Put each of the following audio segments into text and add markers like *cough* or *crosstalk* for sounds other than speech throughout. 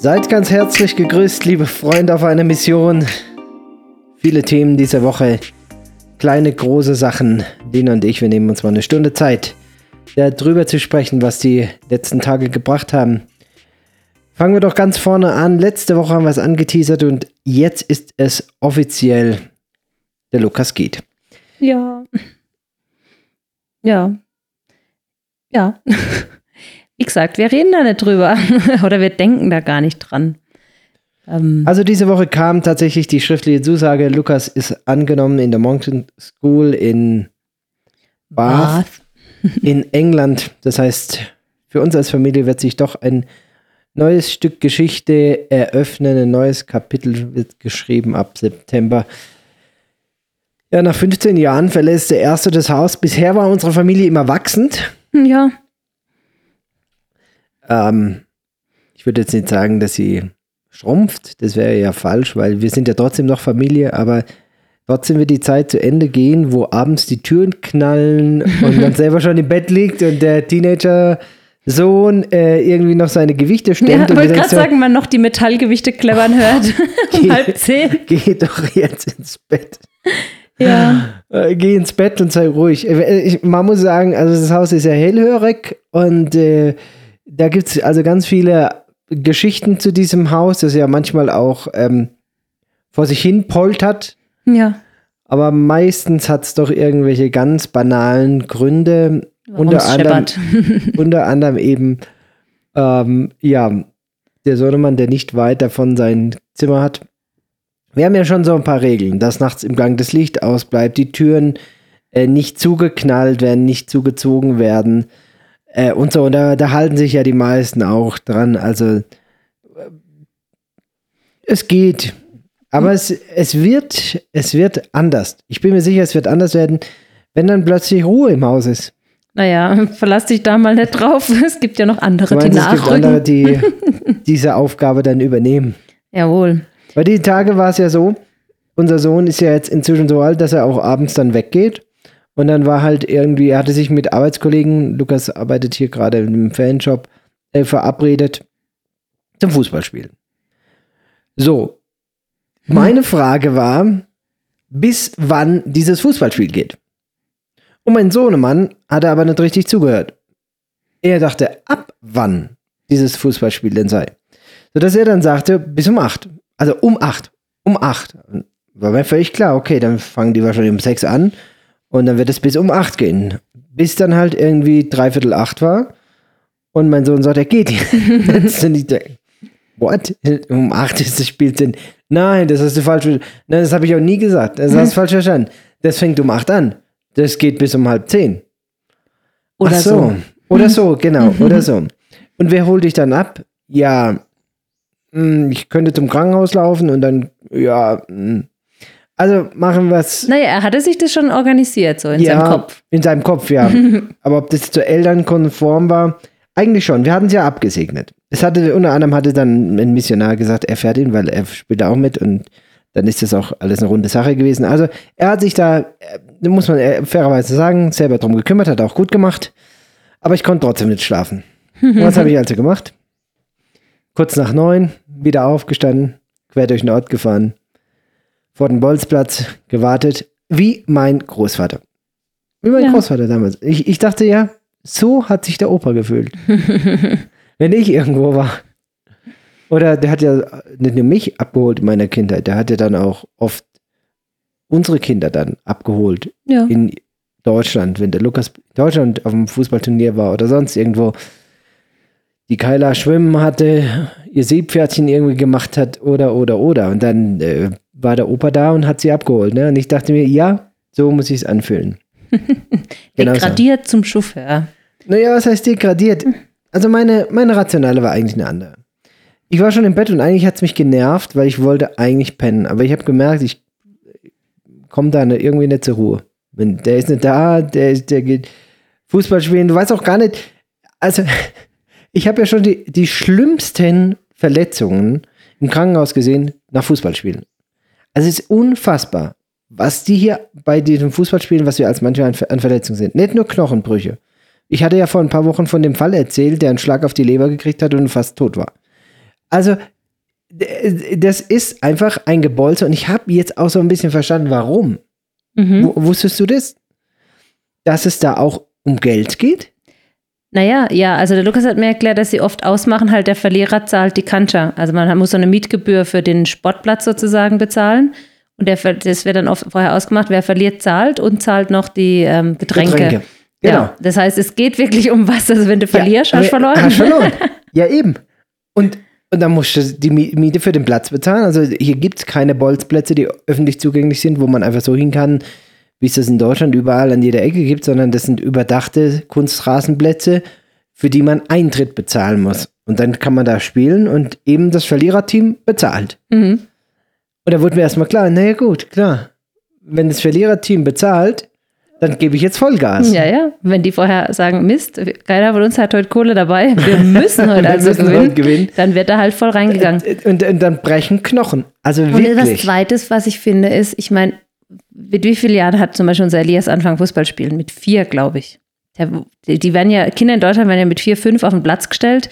Seid ganz herzlich gegrüßt, liebe Freunde auf einer Mission. Viele Themen diese Woche. Kleine, große Sachen. Lina und ich, wir nehmen uns mal eine Stunde Zeit, darüber zu sprechen, was die letzten Tage gebracht haben. Fangen wir doch ganz vorne an. Letzte Woche haben wir es angeteasert und jetzt ist es offiziell. Der Lukas geht. Ja. Ja. Ja. Wie gesagt, wir reden da nicht drüber *laughs* oder wir denken da gar nicht dran. Ähm also diese Woche kam tatsächlich die schriftliche Zusage, Lukas ist angenommen in der Mountain School in Bath, Bath. *laughs* in England. Das heißt, für uns als Familie wird sich doch ein neues Stück Geschichte eröffnen, ein neues Kapitel wird geschrieben ab September. Ja, nach 15 Jahren verlässt der Erste das Haus. Bisher war unsere Familie immer wachsend. Ja. Ähm, ich würde jetzt nicht sagen, dass sie schrumpft, das wäre ja falsch, weil wir sind ja trotzdem noch Familie, aber trotzdem wird die Zeit zu Ende gehen, wo abends die Türen knallen *laughs* und man selber schon im Bett liegt und der Teenager Sohn äh, irgendwie noch seine Gewichte stemmt. Ja, wollte gerade sagen, man noch die Metallgewichte clebbern *laughs* hört. *laughs* um halb zehn. Geh doch jetzt ins Bett. Ja. Äh, geh ins Bett und sei ruhig. Äh, ich, man muss sagen, also das Haus ist ja hellhörig und äh, da gibt es also ganz viele Geschichten zu diesem Haus, das ja manchmal auch ähm, vor sich hin poltert. Ja. Aber meistens hat es doch irgendwelche ganz banalen Gründe. unter anderem, *laughs* unter anderem eben, ähm, ja, der Sohnemann, der nicht weit davon sein Zimmer hat. Wir haben ja schon so ein paar Regeln, dass nachts im Gang das Licht ausbleibt, die Türen äh, nicht zugeknallt werden, nicht zugezogen werden. Äh, und so, und da, da, halten sich ja die meisten auch dran. Also es geht. Aber hm. es, es, wird, es wird anders. Ich bin mir sicher, es wird anders werden, wenn dann plötzlich Ruhe im Haus ist. Naja, *laughs* verlass dich da mal nicht drauf. *laughs* Es gibt ja noch andere, meinst, die nachrücken. Es gibt andere, die *laughs* diese Aufgabe dann übernehmen. Jawohl. Weil die Tage war es ja so, unser Sohn ist ja jetzt inzwischen so alt, dass er auch abends dann weggeht. Und dann war halt irgendwie, er hatte sich mit Arbeitskollegen, Lukas arbeitet hier gerade im Fanshop, äh, verabredet zum Fußballspielen. So, hm. meine Frage war, bis wann dieses Fußballspiel geht. Und mein Sohnemann hatte aber nicht richtig zugehört. Er dachte, ab wann dieses Fußballspiel denn sei. Sodass er dann sagte, bis um acht. Also um acht. Um acht. War mir völlig klar, okay, dann fangen die wahrscheinlich um sechs an und dann wird es bis um acht gehen. Bis dann halt irgendwie dreiviertel acht war. Und mein Sohn sagt, er geht jetzt. und ich denke, what? Um acht ist das Spiel denn? Nein, das hast du falsch. Nein, das habe ich auch nie gesagt. Das hast du *laughs* falsch verstanden. Das fängt um acht an. Das geht bis um halb zehn. Oder Ach so. so. Oder so, *laughs* genau. Oder so. Und wer holt dich dann ab? Ja, hm, ich könnte zum Krankenhaus laufen und dann, ja, hm, also machen wir es. Naja, er hatte sich das schon organisiert, so in ja, seinem Kopf. In seinem Kopf, ja. *laughs* Aber ob das zu Eltern konform war, eigentlich schon. Wir hatten es ja abgesegnet. Es hatte, unter anderem hatte dann ein Missionar gesagt, er fährt ihn, weil er spielt auch mit und dann ist das auch alles eine runde Sache gewesen. Also er hat sich da, äh, muss man fairerweise sagen, selber drum gekümmert, hat auch gut gemacht. Aber ich konnte trotzdem nicht schlafen. *laughs* Was habe ich also gemacht? Kurz nach neun, wieder aufgestanden, quer durch den Ort gefahren, vor dem Bolzplatz gewartet, wie mein Großvater. Wie mein ja. Großvater damals. Ich, ich dachte ja, so hat sich der Opa gefühlt. *laughs* Wenn ich irgendwo war. Oder der hat ja nicht nur mich abgeholt in meiner Kindheit, der hat ja dann auch oft unsere Kinder dann abgeholt ja. in Deutschland, wenn der Lukas in Deutschland auf dem Fußballturnier war oder sonst irgendwo die Keiler schwimmen hatte, ihr Seepferdchen irgendwie gemacht hat oder oder oder und dann äh, war der Opa da und hat sie abgeholt. Ne? Und ich dachte mir, ja, so muss ich es anfühlen. *laughs* genau degradiert so. zum Chauffeur. Naja, was heißt degradiert? Also meine, meine Rationale war eigentlich eine andere. Ich war schon im Bett und eigentlich hat es mich genervt, weil ich wollte eigentlich pennen. Aber ich habe gemerkt, ich komme da irgendwie nicht zur Ruhe. Wenn, der ist nicht da, der, der geht Fußball spielen. Du weißt auch gar nicht, also *laughs* ich habe ja schon die, die schlimmsten Verletzungen im Krankenhaus gesehen nach Fußballspielen. Also es ist unfassbar, was die hier bei diesem Fußballspielen, was wir als manchmal an Verletzungen sind. Nicht nur Knochenbrüche. Ich hatte ja vor ein paar Wochen von dem Fall erzählt, der einen Schlag auf die Leber gekriegt hat und fast tot war. Also, das ist einfach ein Gebolze und ich habe jetzt auch so ein bisschen verstanden, warum. Mhm. Wusstest du das? Dass es da auch um Geld geht? Naja, ja, also der Lukas hat mir erklärt, dass sie oft ausmachen, halt der Verlierer zahlt die Kancha. Also man muss so eine Mietgebühr für den Sportplatz sozusagen bezahlen. Und der, das wird dann oft vorher ausgemacht, wer verliert, zahlt und zahlt noch die ähm, Getränke. Getränke. Genau. Ja, das heißt, es geht wirklich um was. Also wenn du verlierst, Ja, hast du verloren. Hast verloren. *laughs* ja, eben. Und, und dann musst du die Mi- Miete für den Platz bezahlen. Also hier gibt es keine Bolzplätze, die öffentlich zugänglich sind, wo man einfach so hin kann, wie es das in Deutschland überall an jeder Ecke gibt, sondern das sind überdachte Kunstrasenplätze, für die man Eintritt bezahlen muss. Und dann kann man da spielen und eben das Verliererteam bezahlt. Mhm. Und da wurde mir erstmal klar, naja gut, klar. Wenn das Verliererteam bezahlt, dann gebe ich jetzt Vollgas. Ja, ja. Wenn die vorher sagen, Mist, keiner von uns hat heute Kohle dabei, wir müssen *laughs* heute Wir also müssen gewinnen, heute gewinnen. dann wird da halt voll reingegangen. Und, und dann brechen Knochen. Also Und was wirklich. Zweites, was ich finde, ist, ich meine, mit wie vielen Jahren hat zum Beispiel unser Elias angefangen Fußball spielen? Mit vier, glaube ich. Die, die werden ja, Kinder in Deutschland werden ja mit vier, fünf auf den Platz gestellt.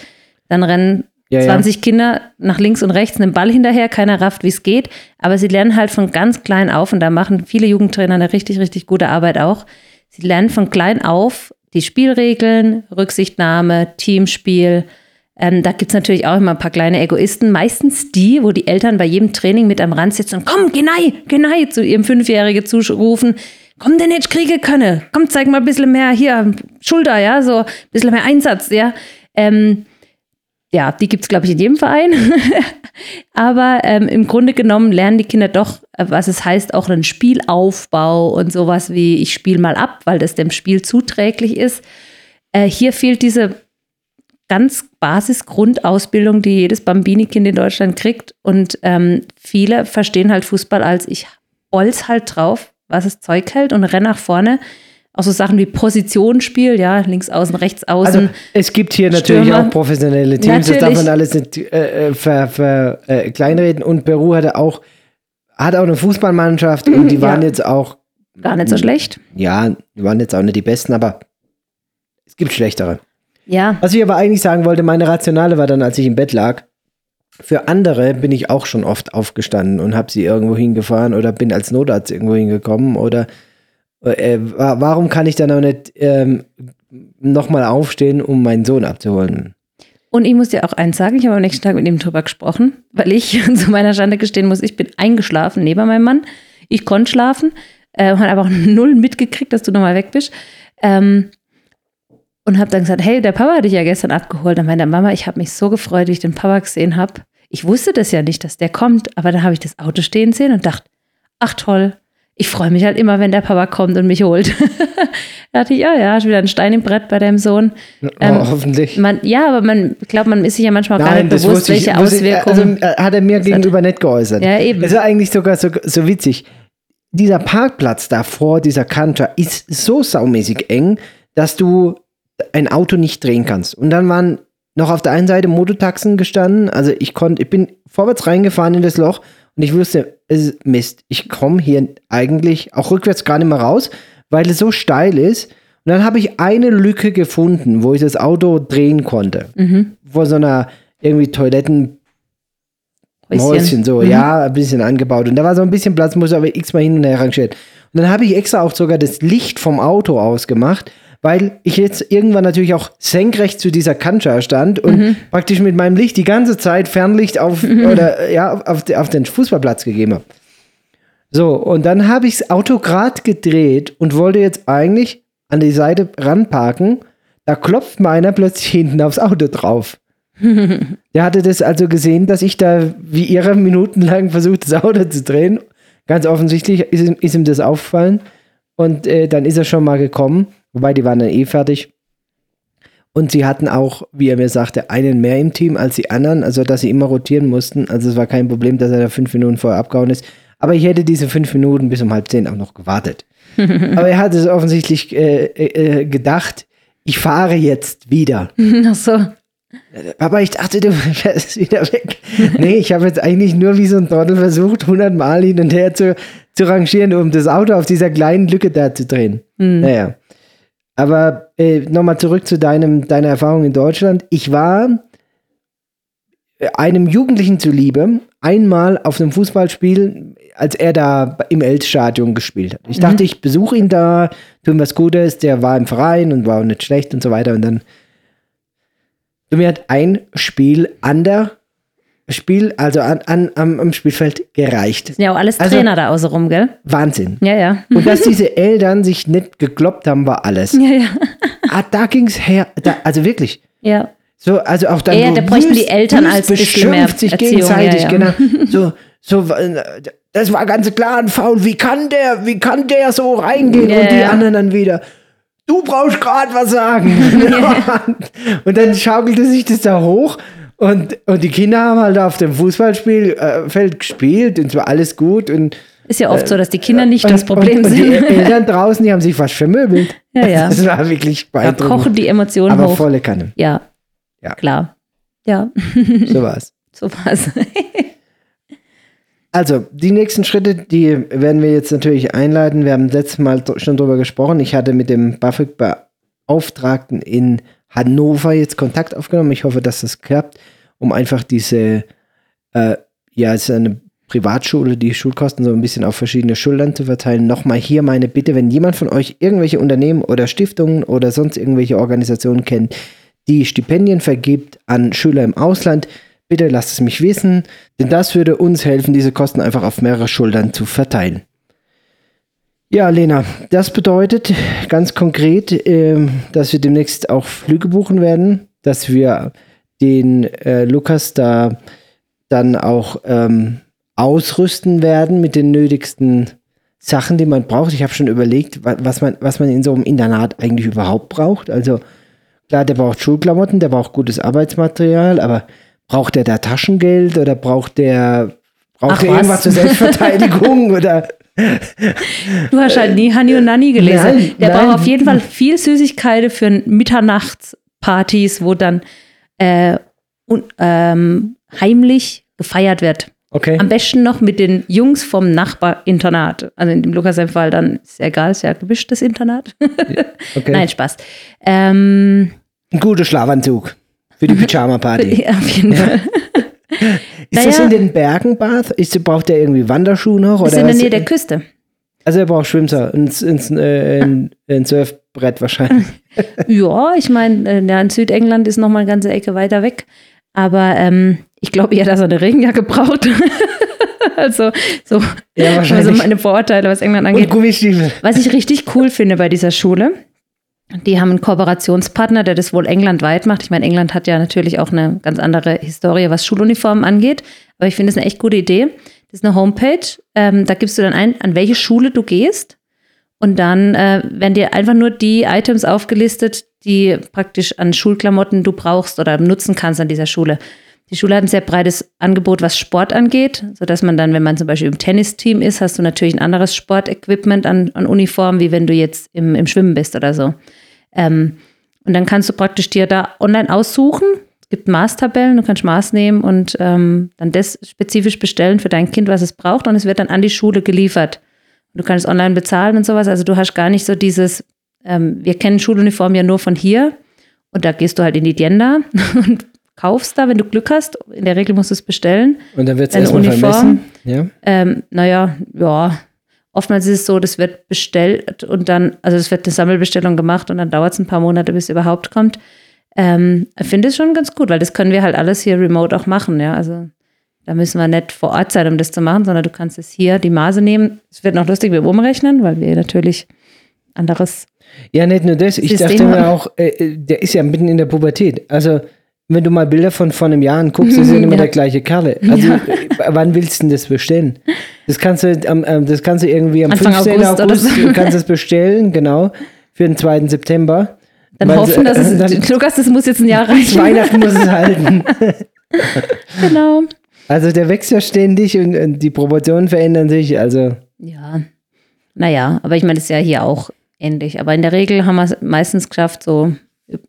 Dann rennen Ja, ja. 20 Kinder nach links und rechts einem Ball hinterher, keiner rafft, wie es geht. Aber sie lernen halt von ganz klein auf und da machen viele Jugendtrainer eine richtig, richtig gute Arbeit auch. Sie lernen von klein auf die Spielregeln, Rücksichtnahme, Teamspiel. Ähm, da gibt es natürlich auch immer ein paar kleine Egoisten. Meistens die, wo die Eltern bei jedem Training mit am Rand sitzen und komm, geh nein, zu ihrem Fünfjährigen zurufen. Komm, denn jetzt kriege können. Komm, zeig mal ein bisschen mehr hier, Schulter, ja, so ein bisschen mehr Einsatz, ja. Ähm, ja, die gibt es, glaube ich, in jedem Verein. *laughs* Aber ähm, im Grunde genommen lernen die Kinder doch, äh, was es heißt, auch einen Spielaufbau und sowas wie ich spiele mal ab, weil das dem Spiel zuträglich ist. Äh, hier fehlt diese ganz Basis-Grundausbildung, die jedes Bambini-Kind in Deutschland kriegt. Und ähm, viele verstehen halt Fußball als ich bolz halt drauf, was das Zeug hält und renn nach vorne. Auch so Sachen wie Positionsspiel, ja, links außen, rechts außen. Also es gibt hier natürlich Stürmer. auch professionelle Teams, das darf Natürlich. man alles nicht äh, äh, ver, ver, äh, kleinreden. Und Peru hatte auch, hat auch eine Fußballmannschaft und die ja. waren jetzt auch, Gar nicht so schlecht. ja, die waren jetzt auch nicht die Besten, aber es gibt schlechtere. Ja, Was ich aber eigentlich sagen wollte, meine Rationale war dann, als ich im Bett lag, für andere bin ich auch schon oft aufgestanden und habe sie irgendwo hingefahren oder bin als Notarzt irgendwo hingekommen oder äh, wa- warum kann ich dann auch nicht ähm, nochmal aufstehen, um meinen Sohn abzuholen? Und ich muss dir auch eins sagen, ich habe am nächsten Tag mit ihm drüber gesprochen, weil ich *laughs* zu meiner Schande gestehen muss, ich bin eingeschlafen neben meinem Mann. Ich konnte schlafen, äh, habe aber auch null mitgekriegt, dass du nochmal weg bist. Ähm, und habe dann gesagt, hey, der Papa hat dich ja gestern abgeholt. Dann meinte Mama, ich habe mich so gefreut, wie ich den Papa gesehen habe. Ich wusste das ja nicht, dass der kommt, aber dann habe ich das Auto stehen sehen und dachte, ach toll, ich freue mich halt immer, wenn der Papa kommt und mich holt. *laughs* da dachte ich, ja, ja, hast wieder ein Stein im Brett bei deinem Sohn. Ähm, oh, hoffentlich. Man, ja, aber man ich glaube, man ist sich ja manchmal gar nicht bewusst, welche ich- Auswirkungen. Also, äh, hat er mir gegenüber nicht geäußert. Ja, eben. Es war eigentlich sogar so, so witzig. Dieser Parkplatz da vor dieser Kante ist so saumäßig eng, dass du ein Auto nicht drehen kannst. Und dann waren noch auf der einen Seite Mototaxen gestanden. Also ich konnte, ich bin vorwärts reingefahren in das Loch und ich wusste, es ist Mist. Ich komme hier eigentlich auch rückwärts gar nicht mehr raus, weil es so steil ist. Und dann habe ich eine Lücke gefunden, wo ich das Auto drehen konnte. Vor so einer irgendwie Toiletten Häuschen, so, Mhm. ja, ein bisschen angebaut. Und da war so ein bisschen Platz, muss aber x-mal hin und her rangieren. Und dann habe ich extra auch sogar das Licht vom Auto ausgemacht, weil ich jetzt irgendwann natürlich auch senkrecht zu dieser Kancha stand und Mhm. praktisch mit meinem Licht die ganze Zeit Fernlicht auf, oder, ja, auf, auf den Fußballplatz gegeben habe. So, und dann habe ich das Auto gerade gedreht und wollte jetzt eigentlich an die Seite ranparken. Da klopft meiner plötzlich hinten aufs Auto drauf. *laughs* Der hatte das also gesehen, dass ich da wie ihre minutenlang versucht, das Auto zu drehen. Ganz offensichtlich ist ihm, ist ihm das aufgefallen. Und äh, dann ist er schon mal gekommen. Wobei, die waren dann eh fertig. Und sie hatten auch, wie er mir sagte, einen mehr im Team als die anderen. Also, dass sie immer rotieren mussten. Also, es war kein Problem, dass er da fünf Minuten vorher abgehauen ist. Aber ich hätte diese fünf Minuten bis um halb zehn auch noch gewartet. *laughs* Aber er hat es offensichtlich äh, äh, gedacht, ich fahre jetzt wieder. *laughs* Ach so. Aber ich dachte, du *laughs* fährst wieder weg. nee, ich habe jetzt eigentlich nur wie so ein Trottel versucht, hundertmal hin und her zu, zu rangieren, um das Auto auf dieser kleinen Lücke da zu drehen. Naja. Aber äh, nochmal zurück zu deinem, deiner Erfahrung in Deutschland. Ich war einem Jugendlichen zuliebe einmal auf einem Fußballspiel, als er da im Elstadion gespielt hat. Ich dachte, ich besuche ihn da, tue ihm was Gutes, der war im Verein und war auch nicht schlecht und so weiter. Und dann mir hat ein Spiel an der Spiel, also an, an, am, am Spielfeld gereicht. Sind ja auch alles Also- Trainer da außenrum, gell? Wahnsinn. Ja, ja. Und dass diese Eltern sich nicht gekloppt haben, war alles. Ja, ja. Ah, da ging's her. Da, also wirklich. Ja. So, also auch dann so da bräuchten die Eltern als bisschen mehr sich Erziehung, gegenseitig, ja, ja. genau. So, so, das war ganz klar ein Foul. Wie kann der, wie kann der so reingehen? Ja, und die ja. anderen dann wieder. Du brauchst gerade was sagen. *laughs* und dann schaukelte sich das da hoch. Und, und die Kinder haben halt auf dem Fußballspielfeld äh, gespielt und es war alles gut. Und, Ist ja oft so, dass die Kinder nicht und, das Problem und, und die sind. Eltern draußen, die haben sich fast vermöbelt. Ja, ja. Das war wirklich Da beeindruckend. kochen die Emotionen aber hoch. volle Kanne. Ja. Ja. Klar. Ja, *laughs* So war's. so war's. *laughs* Also, die nächsten Schritte, die werden wir jetzt natürlich einleiten. Wir haben letztes Mal schon drüber gesprochen. Ich hatte mit dem BAföG-Beauftragten in Hannover jetzt Kontakt aufgenommen. Ich hoffe, dass das klappt, um einfach diese, äh, ja, es ist eine Privatschule, die Schulkosten so ein bisschen auf verschiedene Schultern zu verteilen. Nochmal hier meine Bitte, wenn jemand von euch irgendwelche Unternehmen oder Stiftungen oder sonst irgendwelche Organisationen kennt, die Stipendien vergibt an Schüler im Ausland, bitte lasst es mich wissen, denn das würde uns helfen, diese Kosten einfach auf mehrere Schultern zu verteilen. Ja, Lena, das bedeutet ganz konkret, ähm, dass wir demnächst auch Flüge buchen werden, dass wir den äh, Lukas da dann auch ähm, ausrüsten werden mit den nötigsten Sachen, die man braucht. Ich habe schon überlegt, wa- was man, was man in so einem Internat eigentlich überhaupt braucht. Also klar, der braucht Schulklamotten, der braucht gutes Arbeitsmaterial, aber braucht der da Taschengeld oder braucht der braucht Ach, was? irgendwas zur Selbstverteidigung *laughs* oder Du hast halt nie Hani und Nani gelesen. Nein, Der nein. braucht auf jeden Fall viel Süßigkeiten für Mitternachtspartys, wo dann äh, un, ähm, heimlich gefeiert wird. okay. Am besten noch mit den Jungs vom Nachbarinternat. Also in dem Lukas Fall dann ist ja egal, ist ja gemischtes Internat. *laughs* okay. Nein, Spaß. Ähm, Ein guter Schlafanzug für die *laughs* Pyjama-Party. ja, auf jeden Fall. *laughs* Ist das Naja. in den Bergen, Bath? Ist, braucht der irgendwie Wanderschuhe noch? Ist Oder in der? Nähe der Küste. Also er braucht Schwimmser, ein, ein, äh, ein, ein Surfbrett wahrscheinlich. *laughs* Ja, ich meine, äh, ja, in Südengland ist noch mal eine ganze Ecke weiter weg. Aber ähm, ich glaube eher, dass er eine Regenjacke braucht. *laughs* also so Ja, also meine Vorurteile, was England Und angeht. Gummistiefel. Was ich richtig cool finde bei dieser Schule, die haben einen Kooperationspartner, der das wohl englandweit macht. Ich meine, England hat ja natürlich auch eine ganz andere Historie, was Schuluniformen angeht. Aber ich finde es eine echt gute Idee. Das ist eine Homepage. Ähm, da gibst du dann ein, an welche Schule du gehst. Und dann äh, werden dir einfach nur die Items aufgelistet, die praktisch an Schulklamotten du brauchst oder nutzen kannst an dieser Schule. Die Schule hat ein sehr breites Angebot, was Sport angeht, sodass man dann, wenn man zum Beispiel im Tennisteam ist, hast du natürlich ein anderes Sportequipment an, an Uniformen, wie wenn du jetzt im, im Schwimmen bist oder so. Ähm, und dann kannst du praktisch dir da online aussuchen. Es gibt Maßtabellen, du kannst Maß nehmen und ähm, dann das spezifisch bestellen für dein Kind, was es braucht. Und es wird dann an die Schule geliefert. Du kannst online bezahlen und sowas. Also du hast gar nicht so dieses, ähm, wir kennen Schuluniform ja nur von hier. Und da gehst du halt in die Dienda *laughs* und kaufst da, wenn du Glück hast. In der Regel musst du es bestellen. Und dann wird es erstmal Uniform. vermessen. Ja. Ähm, naja, ja. Oftmals ist es so, das wird bestellt und dann, also es wird eine Sammelbestellung gemacht und dann dauert es ein paar Monate, bis es überhaupt kommt. Ähm, ich finde es schon ganz gut, weil das können wir halt alles hier remote auch machen, ja. Also da müssen wir nicht vor Ort sein, um das zu machen, sondern du kannst es hier die Maße nehmen. Es wird noch lustig dem Umrechnen, weil wir natürlich anderes. ja, nicht nur das. Ich System dachte mir auch, äh, äh, der ist ja mitten in der Pubertät. Also, wenn du mal Bilder von vor einem Jahr anguckst, ist ja *laughs* immer Ja. der gleiche Kerle. Also, äh, wann willst du denn das bestellen? Das kannst du, ähm, das kannst du irgendwie am Anfang 15. August August, so. du kannst es bestellen, genau, für den 2. September. Dann Weil, hoffen, dass äh, es. dann- Lukas, das muss jetzt ein Jahr reichen. *laughs* Weihnachten muss es halten. *laughs* genau. Also der wächst ja ständig und, und die Proportionen verändern sich. Also Ja, naja, aber ich meine, das ist ja hier auch ähnlich. Aber in der Regel haben wir es meistens geschafft, so,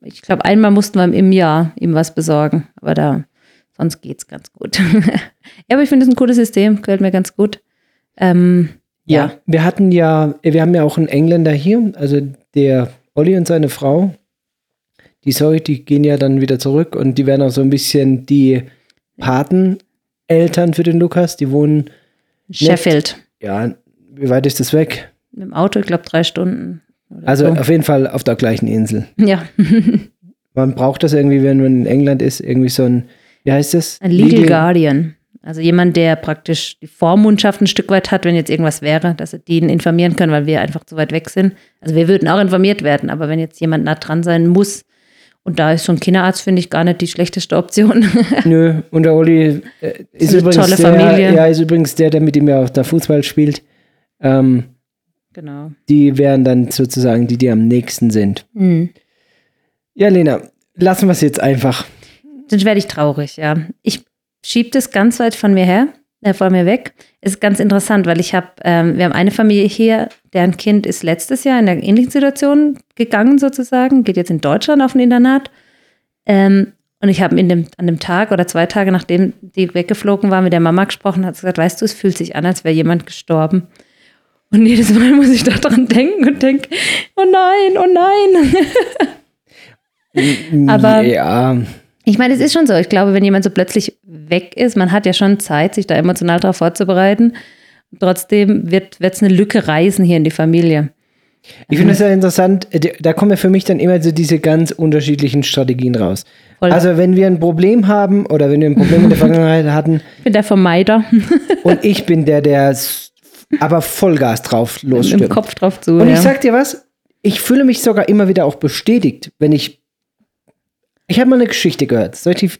ich glaube, einmal mussten wir im Jahr ihm was besorgen, aber da, sonst geht es ganz gut. *laughs* ja, aber ich finde es ein cooles System, gefällt mir ganz gut. Ähm, ja. wir hatten ja, wir haben ja auch einen Engländer hier, also der Olli und seine Frau. Die Zoe, die gehen ja dann wieder zurück und die werden auch so ein bisschen die Pateneltern für den Lukas, die wohnen, Sheffield. ja, wie weit ist das weg? Mit dem Auto, ich glaube, drei Stunden. Also so. auf jeden Fall auf der gleichen Insel. ja, *laughs* Man braucht das irgendwie, wenn man in England ist, irgendwie so ein, wie heißt das? ein Legal Guardian. Also jemand, der praktisch die Vormundschaft ein Stück weit hat, wenn jetzt irgendwas wäre, dass sie den informieren können, weil wir einfach zu weit weg sind. Also wir würden auch informiert werden, aber wenn jetzt jemand nah dran sein muss, und da ist so ein Kinderarzt, finde ich, gar nicht die schlechteste Option. *laughs* Nö, und der Oli äh, ist, übrigens tolle der, Familie. Ja, ist übrigens der, der mit ihm ja auch da Fußball spielt. Ähm, genau. die wären dann sozusagen die, die am nächsten sind. Mhm. Ja, Lena, lassen wir es jetzt einfach. Dann werde ich traurig, ja. Ich schiebe das ganz weit von mir her, äh, von mir weg. Es ist ganz interessant, weil ich habe, ähm, wir haben eine Familie hier, deren Kind ist letztes Jahr in einer ähnlichen Situation gegangen sozusagen, geht jetzt in Deutschland auf ein Internat. Ähm, und ich habe dem, an dem Tag oder zwei Tage, nachdem die weggeflogen war, mit der Mama gesprochen, hat sie gesagt, weißt du, es fühlt sich an, als wäre jemand gestorben. Und jedes Mal muss ich daran denken und denke, oh nein, oh nein. Aber- Ja, Ich meine, es ist schon so. Ich glaube, wenn jemand so plötzlich weg ist, man hat ja schon Zeit, sich da emotional darauf vorzubereiten. Trotzdem wird es eine Lücke reißen hier in die Familie. ich finde es ja interessant, da kommen ja für mich dann immer so diese ganz unterschiedlichen Strategien raus. Voll. Also wenn wir ein Problem haben oder wenn wir ein Problem in der *laughs* Vergangenheit hatten Ich bin der Vermeider und ich bin der, der aber Vollgas drauf im losstürmt. Kopf drauf zu. Und ja. ich sag dir was, ich fühle mich sogar immer wieder auch bestätigt, wenn ich. Ich habe mal eine Geschichte gehört. Soll ich die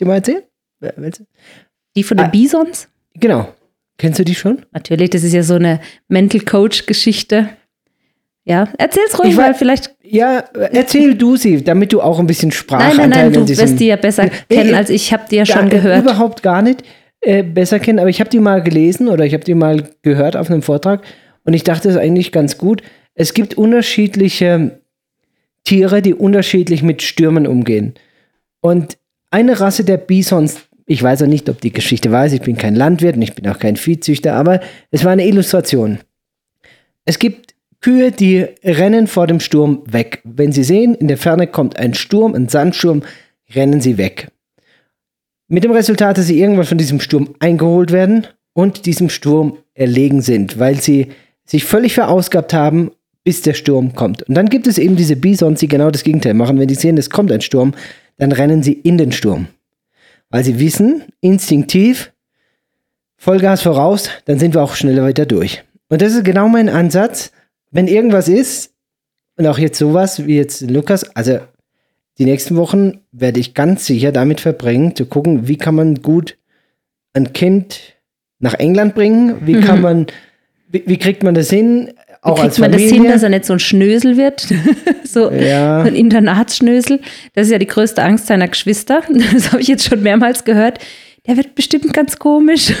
dir mal erzählen? Du? die von den Ah. Bisons? Genau. Kennst du die schon? Natürlich, das ist ja so eine Mental Coach-Geschichte. Ja, erzähl's ruhig, Ich weil wei- vielleicht. Ja, erzähl du sie, damit du auch ein bisschen Nein, Sprachanteil nein, nein, du in diesem- wirst die ja besser kennen als ich. Ich habe die ja schon gehört. Überhaupt gar nicht äh, besser kennen, aber ich habe die mal gelesen oder ich habe die mal gehört auf einem Vortrag und ich dachte, ist eigentlich ganz gut. Es gibt unterschiedliche Tiere, die unterschiedlich mit Stürmen umgehen. Und eine Rasse der Bisons, ich weiß auch nicht, ob die Geschichte weiß, ich bin kein Landwirt und ich bin auch kein Viehzüchter, aber es war eine Illustration. Es gibt Kühe, die rennen vor dem Sturm weg. Wenn sie sehen, in der Ferne kommt ein Sturm, ein Sandsturm, rennen sie weg. Mit dem Resultat, dass sie irgendwann von diesem Sturm eingeholt werden und diesem Sturm erlegen sind, weil sie sich völlig verausgabt haben, bis der Sturm kommt. Und dann gibt es eben diese Bisons, die genau das Gegenteil machen. Wenn die sehen, es kommt ein Sturm, dann rennen sie in den Sturm. Weil sie wissen, instinktiv, Vollgas voraus, dann sind wir auch schneller weiter durch. Und das ist genau mein Ansatz. Wenn irgendwas ist, und auch jetzt sowas wie jetzt Lukas, also die nächsten Wochen werde ich ganz sicher damit verbringen, zu gucken, wie kann man gut ein Kind nach England bringen, wie kann man, wie, wie kriegt man das hin, auch Wie als kriegt man das Familie. hin, dass er nicht so ein Schnösel wird? *laughs* so, Ja. ein Internatsschnösel. Das ist ja die größte Angst seiner Geschwister. *laughs* Das habe ich jetzt schon mehrmals gehört. Der wird bestimmt ganz komisch.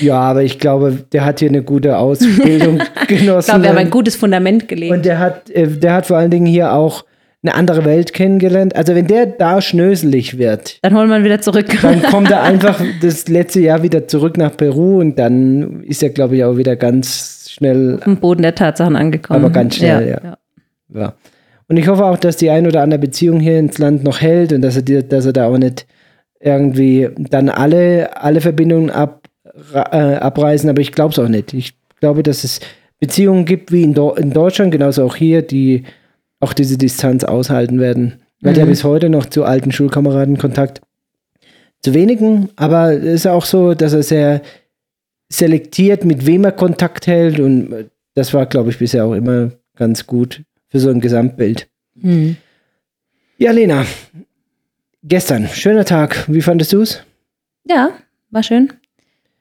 ja, aber ich glaube, der hat hier eine gute Ausbildung *laughs* Ich genossen. glaube, wir haben ein gutes Fundament gelegt. und der hat, äh, der hat vor allen Dingen hier auch eine andere Welt kennengelernt. Also wenn der da schnöselig wird, Dann holen wir ihn wieder zurück. dann kommt er *laughs* einfach das letzte Jahr wieder zurück nach Peru und dann ist er, glaube ich, auch wieder ganz schnell am Boden der Tatsachen angekommen. Aber ganz schnell, ja. ja. Ja. Und ich hoffe auch, dass die ein oder andere Beziehung hier ins Land noch hält und dass er, dir- dass er da auch nicht irgendwie dann alle, alle Verbindungen ab, äh, abreißen. Aber ich glaube es auch nicht. Ich glaube, dass es Beziehungen gibt wie in, Do in Deutschland, genauso auch hier, die auch diese Distanz aushalten werden. Ich hatte ja bis heute noch zu alten Schulkameraden Kontakt. Zu wenigen, aber es ist auch so, dass er sehr selektiert, mit wem er Kontakt hält und äh, das war, glaube ich, bisher auch immer ganz gut für so ein Gesamtbild. Hm. Ja, Lena, gestern, schöner Tag. Wie fandest du es? ja, war schön.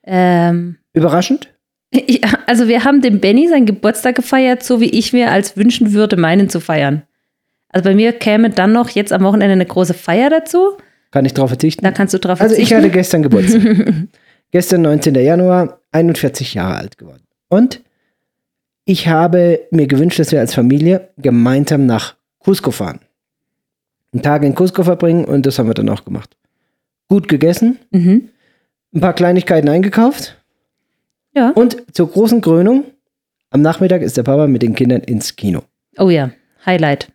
Ähm, Überraschend? Ja, also wir haben dem Benny seinen Geburtstag gefeiert, so wie ich mir als wünschen würde, meinen zu feiern. Also bei mir käme dann noch jetzt am Wochenende eine große Feier dazu. Kann ich darauf verzichten? Da kannst du drauf Also ich verzichten. hatte gestern Geburtstag. *laughs* gestern, 19. Januar, 41 Jahre alt geworden. Und ich habe mir gewünscht, dass wir als Familie gemeinsam nach Cusco fahren. Einen Tag in Cusco verbringen und das haben wir dann auch gemacht. Gut gegessen, mhm. ein paar Kleinigkeiten eingekauft Ja. und zur großen Krönung, am Nachmittag ist der Papa mit den Kindern ins Kino. Oh ja, Highlight.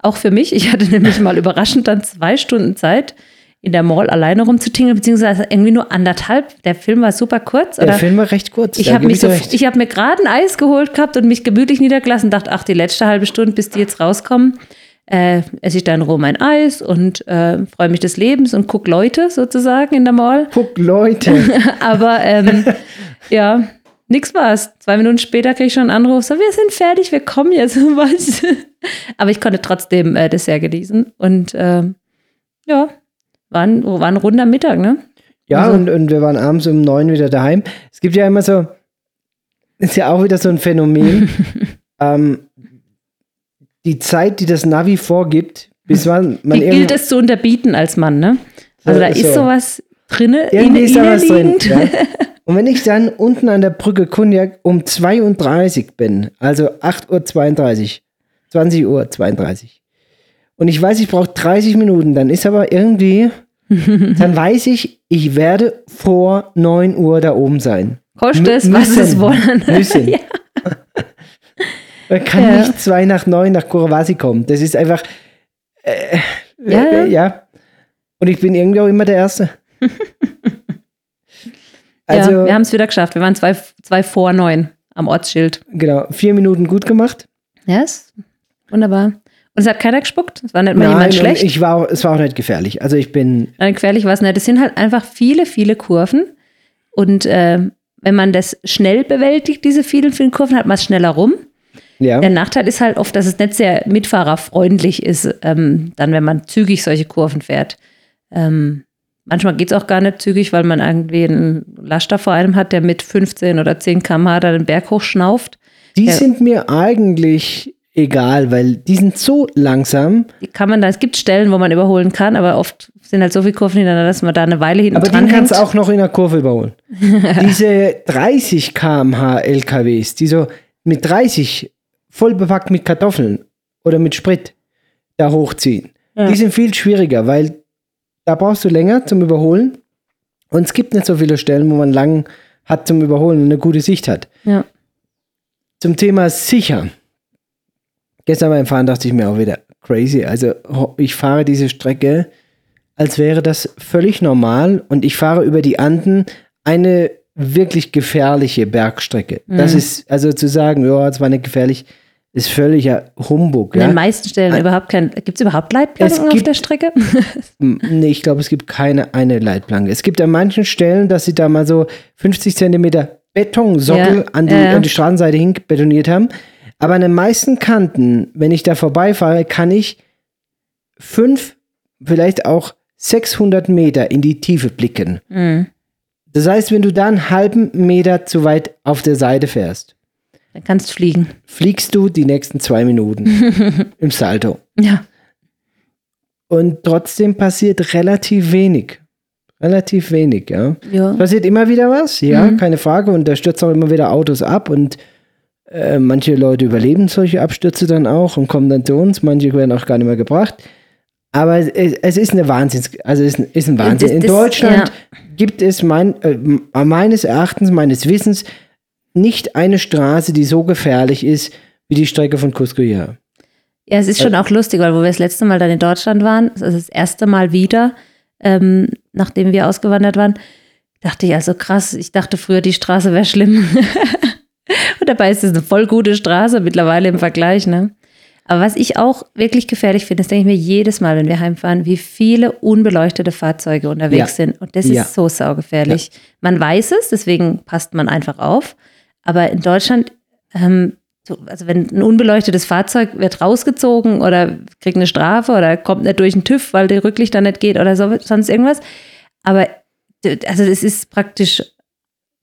Auch für mich. Ich hatte *laughs* nämlich mal überraschend dann zwei Stunden Zeit, in der Mall alleine rumzutingeln, beziehungsweise irgendwie nur anderthalb. Der Film war super kurz. Der Oder Film war recht kurz. ich habe so, ich habe mir gerade ein Eis geholt gehabt und mich gemütlich niedergelassen, dachte, ach, die letzte halbe Stunde, bis die jetzt rauskommen, äh, esse ich dann roh mein Eis und äh, freue mich des Lebens und guck Leute sozusagen in der Mall. Guck, Leute. *laughs* Aber ähm, *laughs* ja, nix war's. Zwei Minuten später krieg ich schon einen Anruf, so, wir sind fertig, wir kommen jetzt. *laughs* Was? Aber ich konnte trotzdem äh, das sehr genießen. Und ähm, ja, war ein, war ein runder Mittag, ne? Ja, Also- und, und wir waren abends um neun wieder daheim. Es gibt ja immer so, ist ja auch wieder so ein Phänomen. *laughs* ähm, die Zeit, die das Navi vorgibt, bis man, man Die gilt es zu unterbieten als Mann, ne? Also da So- ist so. sowas drinne, Irgendwie ist da was drin. Ja? *laughs* Und wenn ich dann unten an der Brücke Cognac um 32 bin, also 8.32 Uhr, 20 Uhr 32, und ich weiß, ich brauche 30 Minuten, dann ist aber irgendwie, *laughs* dann weiß ich, ich werde vor 9 Uhr da oben sein. Koste es, was es wollen. *laughs* Müssen. ja. *laughs* Man kann Ja. nicht zwei nach neun nach Kurawasi kommen. Das ist einfach, äh, Ja, äh, ja. Und ich bin irgendwie auch immer der Erste. Also, ja, wir haben es wieder geschafft. Wir waren zwei, zwei vor neun am Ortsschild. genau, vier Minuten gut gemacht. Ist wunderbar. Und es hat keiner gespuckt. Es war nicht mal Nein, jemand schlecht. ich war, auch- es war auch nicht gefährlich. Also ich bin, Nein, gefährlich war es nicht. Es sind halt einfach viele, viele Kurven. Und äh, wenn man das schnell bewältigt, diese vielen, vielen Kurven, hat man es schneller rum. ja, Der Nachteil ist halt oft, dass es nicht sehr mitfahrerfreundlich ist, ähm, dann, wenn man zügig solche Kurven fährt. Ähm, manchmal geht es auch gar nicht zügig, weil man irgendwie einen Laster vor einem hat, der mit 15 oder 10 km/h da den Berg hochschnauft. die ja. sind mir eigentlich egal, weil die sind so langsam. Die kann man da, es gibt Stellen, wo man überholen kann, aber oft sind halt so viele Kurven hintereinander, dass man da eine Weile hinten Aber dran den kannst du auch noch in der Kurve überholen. *laughs* Diese 30 km/h LKWs, die so mit 30 voll bepackt mit Kartoffeln oder mit Sprit da hochziehen, Ja. die sind viel schwieriger, weil da brauchst du länger zum Überholen und es gibt nicht so viele Stellen, wo man lang hat zum Überholen und eine gute Sicht hat. Ja. Zum Thema sicher. Gestern beim Fahren dachte ich mir auch wieder crazy. Also ich fahre diese Strecke, als wäre das völlig normal und ich fahre über die Anden eine wirklich gefährliche Bergstrecke. Das Mhm. ist, also zu sagen, ja, es war nicht gefährlich, ist völliger Humbug. An Ja? den meisten Stellen überhaupt kein. Gibt es überhaupt Leitplanken auf gibt- der Strecke? *laughs* Nee, ich glaube, es gibt keine eine Leitplanke. Es gibt an manchen Stellen, dass sie da mal so 50 Zentimeter Betonsockel Ja, an, die, ja. an die Straßenseite hin betoniert haben. Aber an den meisten Kanten, wenn ich da vorbeifahre, kann ich fünf, vielleicht auch 600 Meter in die Tiefe blicken. Mhm. Das heißt, wenn du da einen halben Meter zu weit auf der Seite fährst, Dann kannst du fliegen. fliegst du die nächsten zwei Minuten *laughs* im Salto. Ja. Und trotzdem passiert relativ wenig. Relativ wenig, ja. ja. Passiert immer wieder was, ja, Mhm. keine Frage. Und da stürzen auch immer wieder Autos ab und äh, manche Leute überleben solche Abstürze dann auch und kommen dann zu uns. Manche werden auch gar nicht mehr gebracht. Aber es, es ist eine Wahnsinns, also es ist, ein- Wahnsinn. Das- In das- Deutschland gibt es mein, äh, meines Erachtens, meines Wissens, nicht eine Straße, die so gefährlich ist wie die Strecke von Cusco hierher. Ja, es ist schon auch lustig, weil wo wir das letzte Mal dann in Deutschland waren, also das erste Mal wieder, ähm, nachdem wir ausgewandert waren, dachte ich also krass, ich dachte früher, die Straße wäre schlimm. *laughs* Und dabei ist es eine voll gute Straße mittlerweile im Vergleich, ne? Aber was ich auch wirklich gefährlich finde, das denke ich mir jedes Mal, wenn wir heimfahren, wie viele unbeleuchtete Fahrzeuge unterwegs Ja. sind. Und das Ja. ist so saugefährlich. Man weiß es, deswegen passt man einfach auf. Aber in Deutschland, ähm, so, also wenn ein unbeleuchtetes Fahrzeug wird rausgezogen oder kriegt eine Strafe oder kommt nicht durch den TÜV, weil der Rücklichter nicht geht oder so, sonst irgendwas. Aber also es ist praktisch,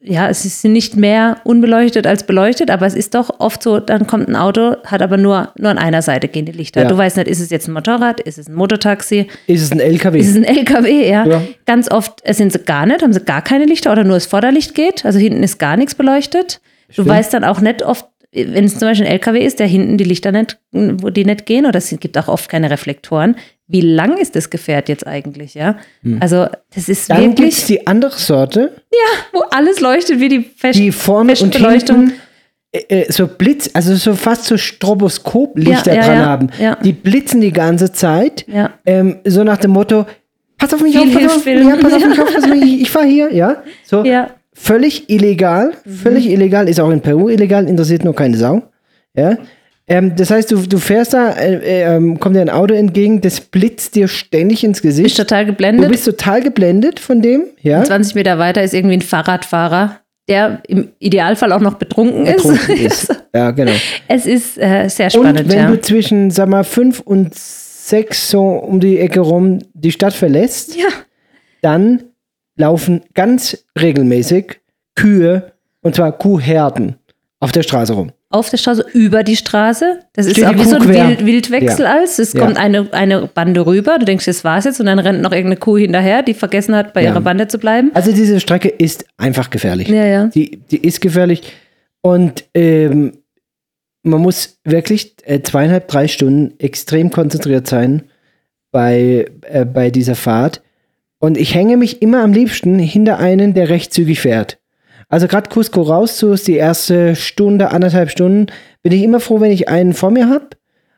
ja, es ist nicht mehr unbeleuchtet als beleuchtet, aber es ist doch oft so, dann kommt ein Auto, hat aber nur, nur an einer Seite gehen die Lichter. Ja. Du weißt nicht, ist es jetzt ein Motorrad, ist es ein Motortaxi, Ist es ein LKW? ist es ein LKW, ja. Ja. Ganz oft sind sie gar nicht, haben sie gar keine Lichter oder nur das Vorderlicht geht. Also hinten ist gar nichts beleuchtet. Du Stimmt. weißt dann auch nicht oft, wenn es zum Beispiel ein LKW ist, der hinten die Lichter nicht, wo die nicht gehen, oder es gibt auch oft keine Reflektoren. Wie lang ist das Gefährt jetzt eigentlich, ja? Also, das ist Dann wirklich, es die andere Sorte, wo alles leuchtet wie die Fest die vorne und hinten äh, äh, so Blitz, also so fast so Stroboskoplichter Ja, ja, dran ja, haben. ja. Die blitzen die ganze Zeit. Ja. Ähm, so nach dem Motto, pass auf mich auf, pass auf, ja, pass auf mich auf, pass auf mich, *laughs* ich, ich fahre hier, ja. So, Ja. Völlig illegal, völlig illegal, ist auch in Peru illegal, interessiert nur keine Sau. Ja. Ähm, das heißt, du, du fährst da, äh, ähm, kommt dir ein Auto entgegen, das blitzt dir ständig ins Bist Gesicht. total Du geblendet. bist total geblendet von dem, ja. 20 Meter weiter ist irgendwie ein Fahrradfahrer, der im Idealfall auch noch betrunken, Betrunken ist. *laughs* ist. Ja, genau. Es ist äh, sehr Und spannend, wenn ja. du zwischen, sag mal, fünf und sechs so um die Ecke rum die Stadt verlässt, Ja. dann laufen ganz regelmäßig Kühe, und zwar Kuhherden, auf der Straße rum. Auf der Straße, über die Straße. Das ist Steht auch die wie so ein. Wild, Wildwechsel Ja. als. Es Ja. kommt eine, eine Bande rüber, du denkst, das war's jetzt, und dann rennt noch irgendeine Kuh hinterher, die vergessen hat, bei Ja. ihrer Bande zu bleiben. Also diese Strecke ist einfach gefährlich. Ja, ja. Die, die ist gefährlich. Und ähm, man muss wirklich äh, zweieinhalb, drei Stunden extrem konzentriert sein bei, äh, bei dieser Fahrt. Und ich hänge mich immer am liebsten hinter einen, der recht zügig fährt. Also gerade Cusco raus zu ist die erste Stunde, anderthalb Stunden, bin ich immer froh, wenn ich einen vor mir habe.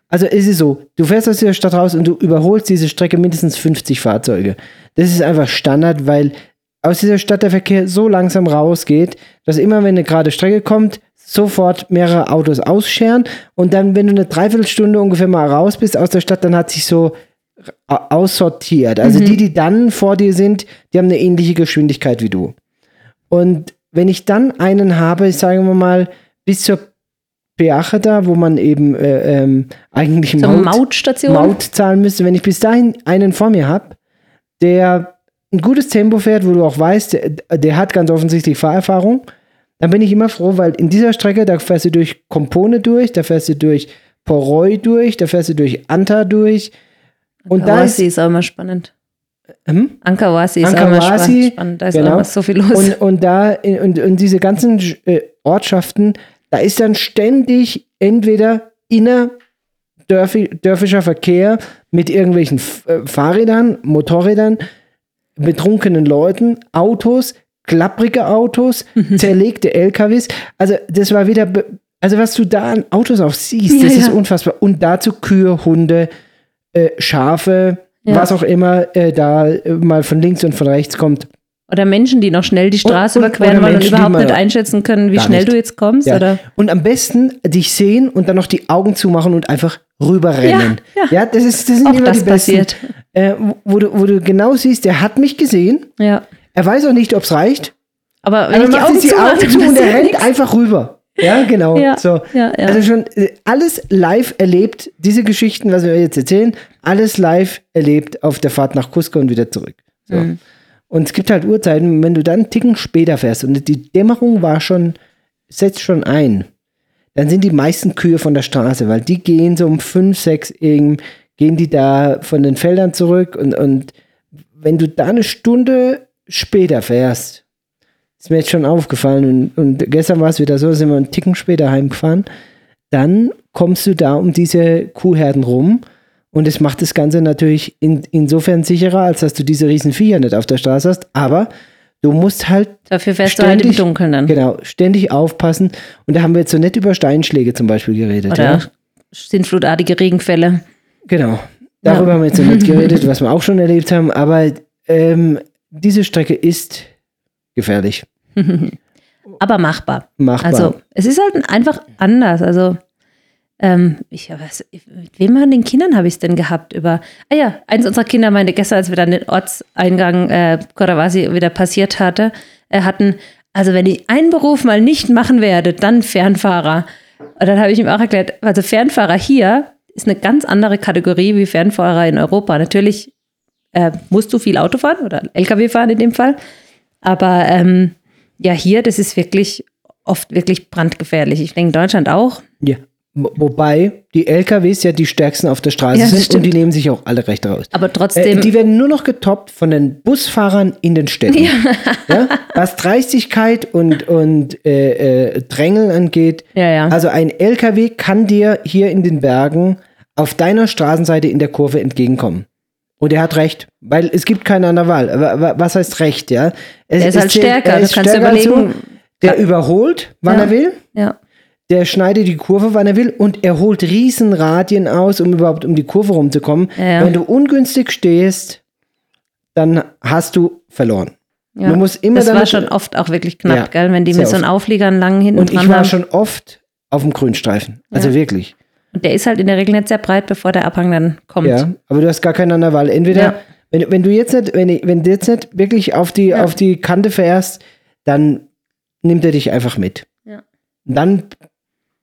Also es ist so, du fährst aus dieser Stadt raus und du überholst diese Strecke mindestens 50 Fahrzeuge. Das ist einfach Standard, weil aus dieser Stadt der Verkehr so langsam rausgeht, dass immer, wenn eine gerade Strecke kommt, sofort mehrere Autos ausscheren und dann, wenn du eine Dreiviertelstunde ungefähr mal raus bist aus der Stadt, dann hat sich so aussortiert. Also die, die dann vor dir sind, die haben eine ähnliche Geschwindigkeit wie du. Und wenn ich dann einen habe, sagen wir mal, bis zur Peache da, wo man eben äh, ähm, eigentlich Zur Maut, Mautstation. Maut zahlen müsste, wenn ich bis dahin einen vor mir habe, der ein gutes Tempo fährt, wo du auch weißt, der, der hat ganz offensichtlich Fahrerfahrung, dann bin ich immer froh, weil in dieser Strecke, da fährst du durch Kompone durch, da fährst du durch Poroi durch, da fährst du durch Anta durch. Und da ist, Ankawasi ist auch immer spannend. hm? Ankawasi ist auch immer Ankawasi, spa- spannend. Da ist genau. auch so viel los. Und, und da, in- und, und diese ganzen äh, Ortschaften, da ist dann ständig entweder innerdörfischer Verkehr mit irgendwelchen äh, Fahrrädern, Motorrädern, betrunkenen Leuten, Autos, klapprige Autos, Mhm. zerlegte LKWs. Also das war wieder, also was du da an Autos auch siehst, Ja, das ist ja. unfassbar. Und dazu Kühe, Hunde, äh, Schafe, Ja. was auch immer äh, da mal von links und von rechts kommt. Oder Menschen, die noch schnell die Straße Und- überqueren wollen und überhaupt nicht einschätzen können, wie schnell nicht. du jetzt kommst. Ja. Oder? Und am besten dich sehen und dann noch die Augen zumachen und einfach rüberrennen. Ja, ja. das ist das sind Auch immer das die besten. passiert. Äh, wo- du, wo du genau siehst, der hat mich gesehen. Ja. Er weiß auch nicht, ob es reicht. Aber wenn Aber ich die macht Augen die Augen zu und er rennt einfach rüber. Ja, genau. Ja, so. ja, ja. Also schon äh, alles live erlebt, diese Geschichten, was wir jetzt erzählen, alles live erlebt auf der Fahrt nach Cusco und wieder zurück. So. Mhm. Und es gibt halt Uhrzeiten, wenn du dann einen Ticken später fährst und die Dämmerung war schon, setzt schon ein, dann sind die meisten Kühe von der Straße, weil die gehen so um fünf, sechs eben, gehen die da von den Feldern zurück und, und wenn du da eine Stunde später fährst, ist mir jetzt schon aufgefallen und, und gestern war es wieder so, sind wir einen Ticken später heimgefahren, dann kommst du da um diese Kuhherden rum und es macht das Ganze natürlich in, insofern sicherer, als dass du diese riesen Viecher nicht auf der Straße hast, aber du musst halt Dafür fährst du halt im ständig- Dunkeln dann. genau, ständig aufpassen und da haben wir jetzt so nicht über Steinschläge zum Beispiel geredet. Oder ja? sintflutartige Regenfälle. Genau. Darüber Ja. haben wir jetzt noch nicht geredet, was wir auch schon erlebt haben, aber ähm, diese Strecke ist gefährlich. *laughs* Aber machbar. Machbar. Also es ist halt einfach anders. Also ähm, ich, was, mit wem von den Kindern habe ich es denn gehabt? Über, ah ja, eins unserer Kinder meinte gestern, als wir dann den Ortseingang äh, Korawasi wieder passiert hatte, äh, hatten, also wenn ich einen Beruf mal nicht machen werde, dann Fernfahrer. Und dann habe ich ihm auch erklärt, also Fernfahrer hier ist eine ganz andere Kategorie wie Fernfahrer in Europa. Natürlich äh, musst du viel Auto fahren oder LKW fahren in dem Fall. Aber ähm, ja, hier, das ist wirklich oft wirklich brandgefährlich. Ich denke, in Deutschland auch. ja. Wo- Wobei die LKWs ja die stärksten auf der Straße Ja, sind stimmt. und die nehmen sich auch alle recht raus. Aber Äh, trotzdem, die werden nur noch getoppt von den Busfahrern in den Städten. Ja. Was Dreistigkeit und, und äh, äh, Drängeln angeht. Ja, ja. Also ein LKW kann dir hier in den Bergen auf deiner Straßenseite in der Kurve entgegenkommen. Und er hat recht, weil es gibt keine andere Wahl. Was heißt recht, ja? Es, der ist halt stärker. er Du ist kannst dir stärker als überlegen. du. Der überholt, wann Ja. er will. ja. Der schneidet die Kurve, wann er will. Und er holt Riesenradien aus, um überhaupt um die Kurve rumzukommen. Ja. Wenn du ungünstig stehst, dann hast du verloren. Ja. Man muss immer das war schon oft auch wirklich knapp, Ja, gell? Wenn die mit so einem. Auflieger einen langen hinten Und ich war haben. schon oft auf dem Grünstreifen. Also wirklich. Und der ist halt in der Regel nicht sehr breit, bevor der Abhang dann kommt. Ja, aber du hast gar keine andere Wahl. Entweder, Ja. wenn, wenn du jetzt nicht, wenn, wenn du jetzt nicht wirklich auf die, Ja. auf die Kante fährst, dann nimmt er dich einfach mit. Ja. Und dann,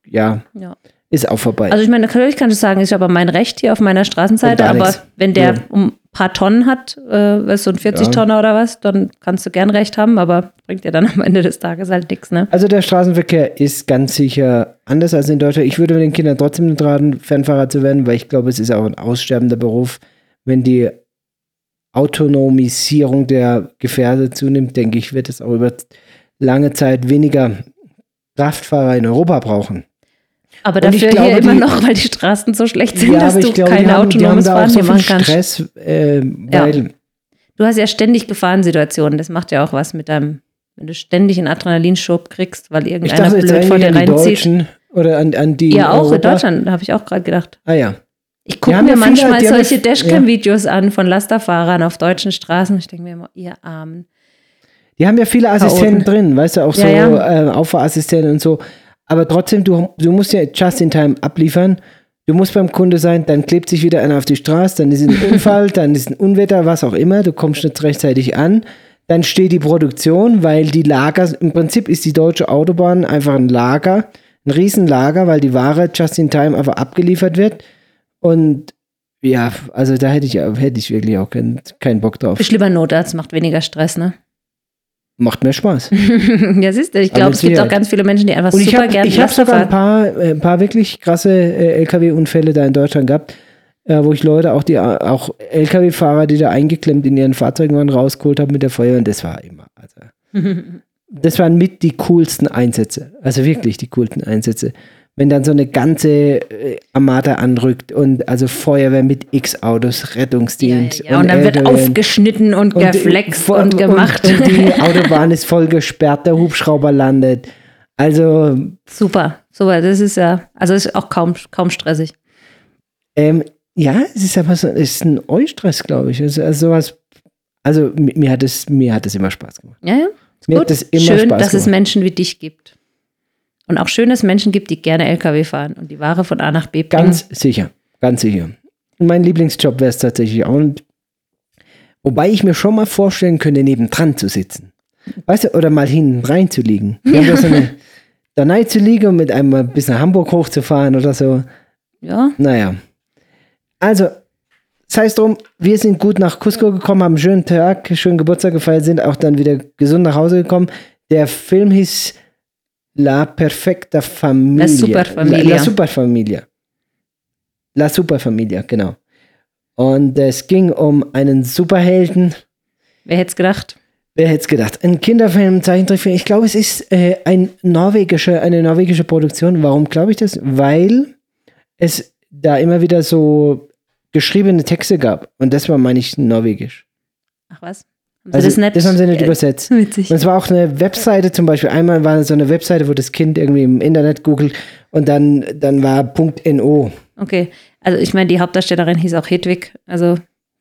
ja, Ja. ist auch vorbei. Also ich meine, natürlich kann ich sagen, ist aber mein Recht hier auf meiner Straßenseite, aber nichts. wenn der Ja. um paar Tonnen hat, äh, was so ein 40 Ja. Tonner oder was, dann kannst du gern Recht haben, aber bringt dir dann am Ende des Tages halt nichts, ne? Also der Straßenverkehr ist ganz sicher anders als in Deutschland. Ich würde den Kindern trotzdem nicht raten, Fernfahrer zu werden, weil ich glaube, es ist auch ein aussterbender Beruf. Wenn die Autonomisierung der Gefährde zunimmt, denke ich, wird es auch über lange Zeit weniger Kraftfahrer in Europa brauchen. Aber Und ich dafür glaube, hier immer die- noch, weil die Straßen so schlecht sind, dass aber du glaube, kein haben, autonomes Fahren so machen kannst. Stress, äh, Ja. weil Du hast ja ständig Gefahrensituationen, das macht ja auch was mit deinem, wenn du ständig einen Adrenalinschub kriegst, weil irgendeiner dachte blöd vor dir reinzieht. Oder an, an die Ja, auch in Europa. Deutschland, da habe ich auch gerade gedacht. Ah ja. Ich gucke mir ja viele- manchmal ja- solche Dashcam-Videos an von Lasterfahrern auf deutschen Straßen. Ich denke mir immer, ihr Armen. Die haben ja viele Assistenten drin, weißt du, auch so Ja, ja. Äh, Auffahrassistenten und so. Aber trotzdem, du, du musst ja just in time abliefern. Du musst beim Kunde sein, dann klebt sich wieder einer auf die Straße, dann ist ein *laughs* Unfall, dann ist ein Unwetter, was auch immer. Du kommst nicht rechtzeitig an. Dann steht die Produktion, weil die Lager, im Prinzip ist die deutsche Autobahn einfach ein Lager, ein Riesenlager, weil die Ware just in time einfach abgeliefert wird. Und ja, also da hätte ich, hätte ich wirklich auch keinen keinen Bock drauf. Bist lieber Notarzt, macht weniger Stress, ne? Macht mir Spaß. *laughs* ja, siehst du, ich glaube, es gibt auch ganz viele Menschen, die einfach Und super habe gerne ich hab Laster sogar ein paar, äh, ein paar wirklich krasse äh, LKW-Unfälle da in Deutschland gehabt, äh, wo ich Leute, auch die auch LKW-Fahrer, die da eingeklemmt in ihren Fahrzeugen waren, rausgeholt habe mit der Feuer und das war immer. Also, *laughs* das waren mit die coolsten Einsätze. Also wirklich die coolsten Einsätze. Wenn dann so eine ganze äh, Armada anrückt und also Feuerwehr mit X-Autos, Ja, Rettungsdienst. ja, ja. Und dann wird LKW. aufgeschnitten und, Und geflext vor- und gemacht. Und, und die Autobahn ist voll gesperrt, der Hubschrauber landet. Also super, super. Das ist ja, also ist auch kaum, kaum stressig. Ähm, ja, es ist aber so, es ist ein Eustress, glaube ich. Also, also sowas, also mi- mir hat es, mir hat es immer Spaß gemacht. Ja, ja. Ist Mir gut. hat das immer Schön, Spaß dass es. Menschen wie dich gibt. Und auch schön, dass es Menschen gibt, die gerne LKW fahren und die Ware von A nach B bringen. Ganz sicher, ganz sicher. Mein Lieblingsjob wäre es tatsächlich auch. Und, wobei ich mir schon mal vorstellen könnte, nebendran zu sitzen. Weißt du, oder mal hinten rein zu liegen. *laughs* Wir haben da so eine, da rein zu liegen und mit einem bis nach Hamburg hochzufahren oder so. ja, Naja. Also, sei es drum, wir sind gut nach Cusco gekommen, haben einen schönen Tag, schönen Geburtstag gefeiert, sind auch dann wieder gesund nach Hause gekommen. Der Film hieß La Perfecta Familia. La Superfamilia. La, La Superfamilia. La Superfamilia, genau. Und es ging um einen Superhelden. wer hätte es gedacht? Wer hätte es gedacht? Ein Kinderfilm, Zeichentrickfilm. Ich glaube, es ist äh, ein norwegische, eine norwegische Produktion. Warum glaube ich das? Weil es da immer wieder so geschriebene Texte gab. Und das war, meine ich, norwegisch. Ach was? Haben Also, das nicht? das haben sie nicht äh, übersetzt. *laughs* Witzig. Und es war auch eine Webseite zum Beispiel. Einmal war so eine Webseite, wo das Kind irgendwie im Internet googelt und dann, dann war .no. Okay, also ich meine, die Hauptdarstellerin hieß auch Hedwig. Also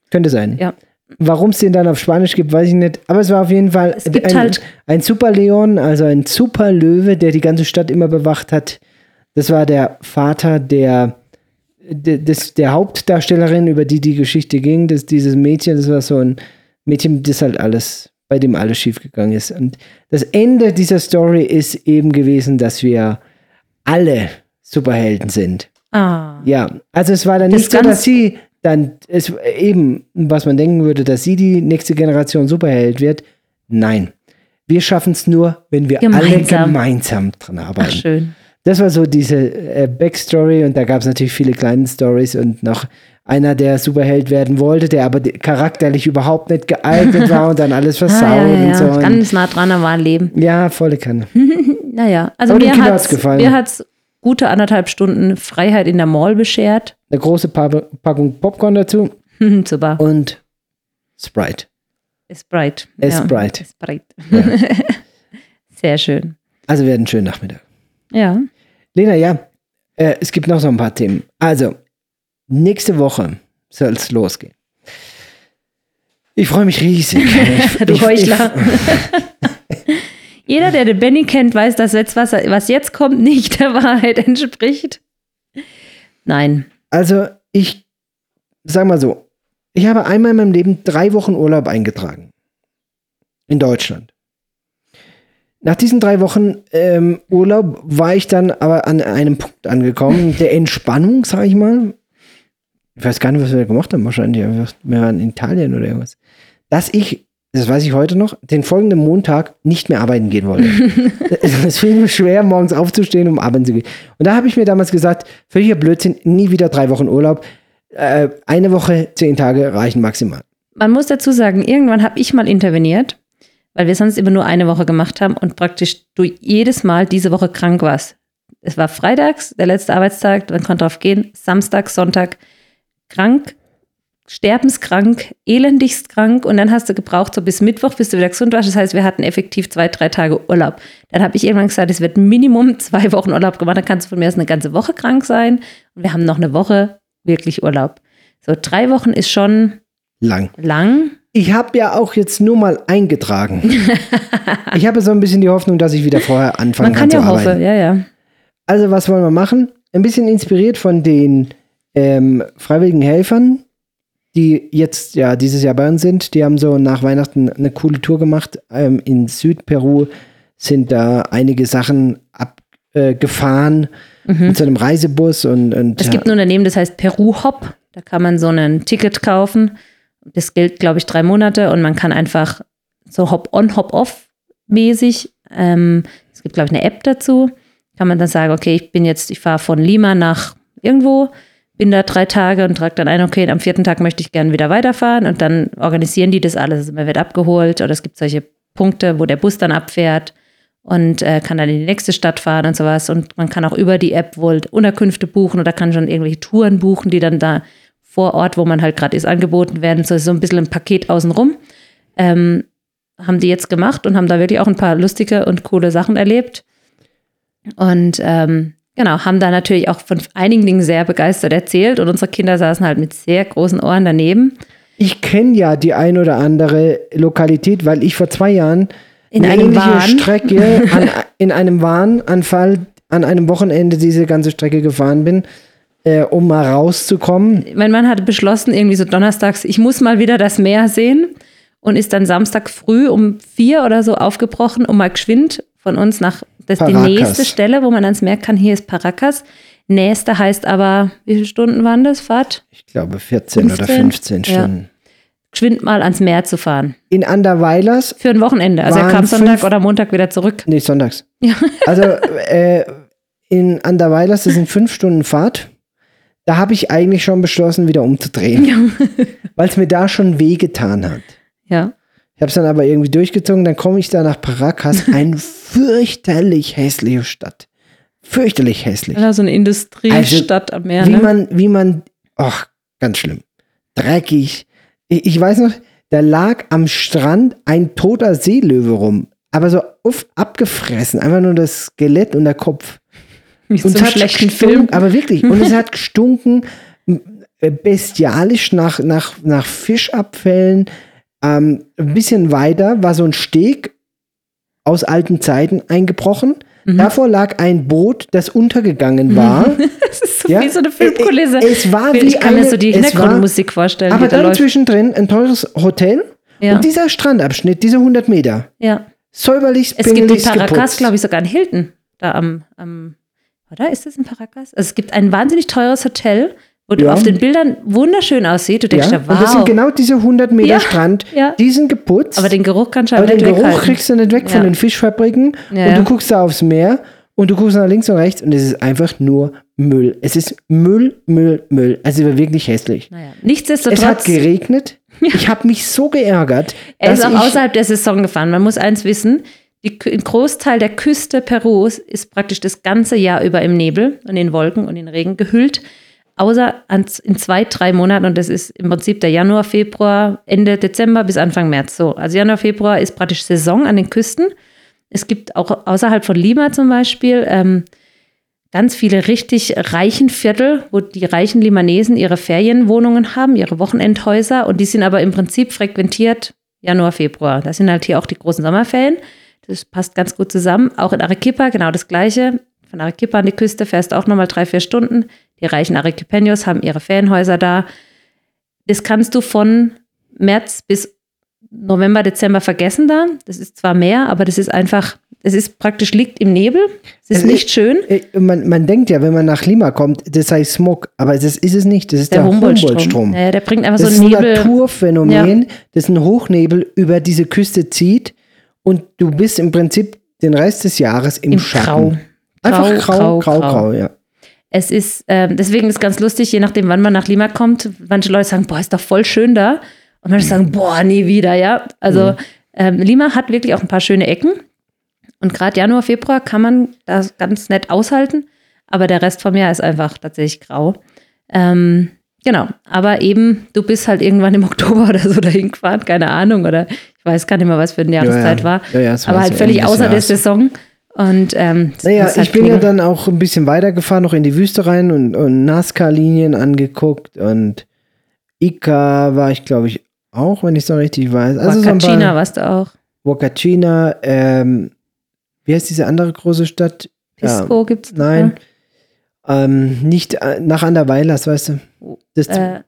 Könnte sein. Ja. Warum es den dann auf Spanisch gibt, weiß ich nicht. Aber es war auf jeden Fall Es gibt ein, halt- ein Superleon, also ein Superlöwe, der die ganze Stadt immer bewacht hat. Das war der Vater der, der, des, der Hauptdarstellerin, über die die Geschichte ging. Das, dieses Mädchen, das war so ein Mädchen, das halt alles, bei dem alles schiefgegangen ist. Und das Ende dieser Story ist eben gewesen, dass wir alle Superhelden sind. ah, Ja, also es war dann Das nicht so, dass sie dann es eben, was man denken würde, dass sie die nächste Generation Superheld wird. Nein. Wir schaffen es nur, wenn wir alle Gemeinsam. gemeinsam dran ach arbeiten. schön. Das war so diese äh, Backstory und da gab es natürlich viele kleine Stories und noch einer, der Superheld werden wollte, der aber charakterlich überhaupt nicht geeignet war und dann alles versaut *laughs* Ah, ja, ja, und ja. so. Und Ganz nah dran am wahren Leben. ja, volle Kanne. *laughs* Naja, also Aber mir hat hat's gefallen. mir hat's gute anderthalb Stunden Freiheit in der Mall beschert. Eine große pa Packung Popcorn dazu *laughs* Super. und Sprite. Sprite. Sprite. Ja, Sprite. Sehr schön. Also wir hatten einen schönen Nachmittag. Ja. Lena, ja, äh, es gibt noch so ein paar Themen. Also, nächste Woche soll es losgehen. Ich freue mich riesig. *laughs* du ich, Heuchler. *laughs* Jeder, der den Benny kennt, weiß, dass jetzt was, was jetzt kommt, nicht der Wahrheit entspricht. Nein. Also, ich sag mal so, ich habe einmal in meinem Leben drei Wochen Urlaub eingetragen. In Deutschland. Nach diesen drei Wochen ähm, Urlaub war ich dann aber an einem Punkt angekommen, der Entspannung, sag ich mal. Ich weiß gar nicht, was wir da gemacht haben, wahrscheinlich. Wir waren in Italien oder irgendwas. Dass ich, das weiß ich heute noch, den folgenden Montag nicht mehr arbeiten gehen wollte. *laughs* es fiel mir schwer, morgens aufzustehen, um arbeiten zu gehen. Und da habe ich mir damals gesagt, völliger Blödsinn, nie wieder drei Wochen Urlaub. Äh, eine Woche, zehn Tage reichen maximal. Man muss dazu sagen, irgendwann habe ich mal interveniert, weil wir sonst immer nur eine Woche gemacht haben und praktisch du jedes Mal diese Woche krank warst. Es war freitags, der letzte Arbeitstag, man konnte drauf gehen, Samstag, Sonntag krank, sterbenskrank, elendigst krank und dann hast du gebraucht, so bis Mittwoch, bis du wieder gesund warst. Das heißt, wir hatten effektiv zwei, drei Tage Urlaub. Dann habe ich irgendwann gesagt, es wird Minimum *laughs* zwei Wochen Urlaub gemacht. Dann kannst du von mir aus eine ganze Woche krank sein und wir haben noch eine Woche wirklich Urlaub. So drei Wochen ist schon lang. Lang. Ich habe ja auch jetzt nur mal eingetragen. *laughs* ich habe so ein bisschen die Hoffnung, dass ich wieder vorher anfangen kann, kann Man kann zu ja hoffen, ja, ja. Also was wollen wir machen? Ein bisschen inspiriert von den ähm, freiwilligen Helfern, die jetzt ja dieses Jahr bei uns sind. Die haben so nach Weihnachten eine coole Tour gemacht. Ähm, in Südperu sind da einige Sachen abgefahren Mhm. mit so einem Reisebus und, und Es gibt ein Unternehmen, das heißt Peru Hop. Da kann man so ein Ticket kaufen. Das gilt, glaube ich, drei Monate und man kann einfach so Hop-on, Hop-off mäßig. Ähm, es gibt, glaube ich, eine App dazu. Kann man dann sagen, okay, ich bin jetzt, ich fahre von Lima nach irgendwo, bin da drei Tage und trage dann ein, okay, am vierten Tag möchte ich gerne wieder weiterfahren und dann organisieren die das alles. Also man wird abgeholt oder es gibt solche Punkte, wo der Bus dann abfährt und äh, kann dann in die nächste Stadt fahren und sowas. Und man kann auch über die App wohl Unterkünfte buchen oder kann schon irgendwelche Touren buchen, die dann da vor Ort, wo man halt gerade ist, angeboten werden. So, so ein bisschen ein Paket außenrum. Ähm, haben die jetzt gemacht und haben da wirklich auch ein paar lustige und coole Sachen erlebt. Und ähm, genau, haben da natürlich auch von einigen Dingen sehr begeistert erzählt. Und unsere Kinder saßen halt mit sehr großen Ohren daneben. Ich kenne ja die ein oder andere Lokalität, weil ich vor zwei Jahren In eine einem Wahn. Strecke *laughs* an, in einem Wahnanfall an einem Wochenende diese ganze Strecke gefahren bin, äh, um mal rauszukommen. mein Mann hatte beschlossen, irgendwie so donnerstags, ich muss mal wieder das Meer sehen und ist dann Samstag früh um vier oder so aufgebrochen, um mal geschwind von uns nach das ist die Paracas. nächste Stelle, wo man ans Meer kann. Hier ist Paracas. Nächste heißt aber, wie viele Stunden waren das? Fahrt? Ich glaube 14 oder 15? 15 Ja. Stunden. Geschwind mal ans Meer zu fahren. In Anderweilers, Für ein Wochenende. Also er kam Sonntag oder Montag wieder zurück. nee, sonntags. Ja. *laughs* Also äh, in Anderweilers, das sind fünf Stunden Fahrt. Da habe ich eigentlich schon beschlossen, wieder umzudrehen, weil es mir da schon wehgetan hat. Ja. Ich habe es dann aber irgendwie durchgezogen. Dann komme ich da nach Paracas, *laughs* eine fürchterlich hässliche Stadt. Fürchterlich hässlich. ja so eine Industriestadt am Meer. Wie Ne? man, wie man, ach, ganz schlimm. Dreckig. Ich, ich weiß noch, da lag am Strand ein toter Seelöwe rum. Aber so auf, abgefressen. Einfach nur das Skelett und der Kopf. So Und es hat schlechten gestunken, Film. aber wirklich. Und es hat *laughs* gestunken äh, bestialisch nach, nach, nach Fischabfällen. Ähm, ein bisschen weiter war so ein Steg aus alten Zeiten eingebrochen. Mhm. Davor lag ein Boot, das untergegangen war. *laughs* Das ist so Ja, wie so eine Filmkulisse. äh, es war ich wie kann mir so die es Hintergrundmusik vorstellen, Aber da dann läuft. zwischendrin ein teures Hotel Ja. und dieser Strandabschnitt, diese 100 Meter, ja. säuberlich Es gibt in Paracas, glaube ich, sogar in Hilton. Da am, am oder ist das in Paracas? Also es gibt ein wahnsinnig teures Hotel, wo du Ja. auf den Bildern wunderschön aussieht. Du denkst Ja, ja, wow. und das sind genau diese 100 Meter Ja, Strand, ja. die sind geputzt. aber den Geruch kannst du aber aber den nicht Geruch weghalten. kriegst du nicht weg von den Fischfabriken und du guckst da aufs Meer und du guckst nach links und rechts und es ist einfach nur Müll. Es ist Müll, Müll, Müll. Also es war wirklich hässlich. Naja. Es hat Nichtsdestotrotz, geregnet. *laughs* Ich habe mich so geärgert, er ist auch außerhalb der Saison gefahren. Man muss eins wissen, die, ein Großteil der Küste Perus ist praktisch das ganze Jahr über im Nebel und in Wolken und in Regen gehüllt. Außer an, in zwei, drei Monaten, und das ist im Prinzip der Januar, Februar, Ende Dezember bis Anfang März. So, also Januar, Februar ist praktisch Saison an den Küsten. Es gibt auch außerhalb von Lima zum Beispiel ähm, ganz viele richtig reichen Viertel, wo die reichen Limanesen ihre Ferienwohnungen haben, ihre Wochenendhäuser und die sind aber im Prinzip frequentiert Januar, Februar. Das sind halt hier auch die großen Sommerferien. Das passt ganz gut zusammen. Auch in Arequipa genau das Gleiche. Von Arequipa an die Küste fährst du auch nochmal drei, vier Stunden. Die reichen Arequipeños haben ihre Ferienhäuser da. Das kannst du von März bis November, Dezember vergessen da. Das ist zwar mehr, aber das ist einfach, es ist praktisch liegt im Nebel. Es ist Es nicht schön. Äh, Man, man denkt ja, wenn man nach Lima kommt, das sei Smog, aber das ist es nicht. Das ist der, Der Humboldt-Strom. Ja, der bringt einfach das so ist einen ein Nebel. Naturphänomen, das ein Hochnebel über diese Küste zieht und du bist im Prinzip den Rest des Jahres im, Im Schatten. Grau. Einfach grau, Grau, grau, grau, grau, grau. ja. Es ist, ähm, deswegen ist ganz lustig, je nachdem, wann man nach Lima kommt. Manche Leute sagen, boah, ist doch voll schön da. Und manche sagen, boah, nie wieder, ja. Also ähm, Lima hat wirklich auch ein paar schöne Ecken. Und gerade Januar, Februar kann man das ganz nett aushalten. Aber der Rest vom Jahr ist einfach tatsächlich grau. Ähm, genau. Aber eben, du bist halt irgendwann im *laughs* Oktober oder so dahin gefahren, keine Ahnung. Oder ich weiß gar nicht mehr, was für eine Jahreszeit ja. war. Ja, ja, war aber halt völlig außer der. Saison. Und ähm, es Naja, halt ich bin ja dann auch ein bisschen weitergefahren, noch in die Wüste rein und, und Nazca-Linien angeguckt und Ica war ich, glaube ich, auch, wenn ich so richtig weiß. Also so Wakachina paar, warst du auch. Wakachina, ähm, wie heißt diese andere große Stadt? Pisco gibt's da. Nein. Ähm, nicht äh, nach Anderweilas, weißt du? Das, Äh,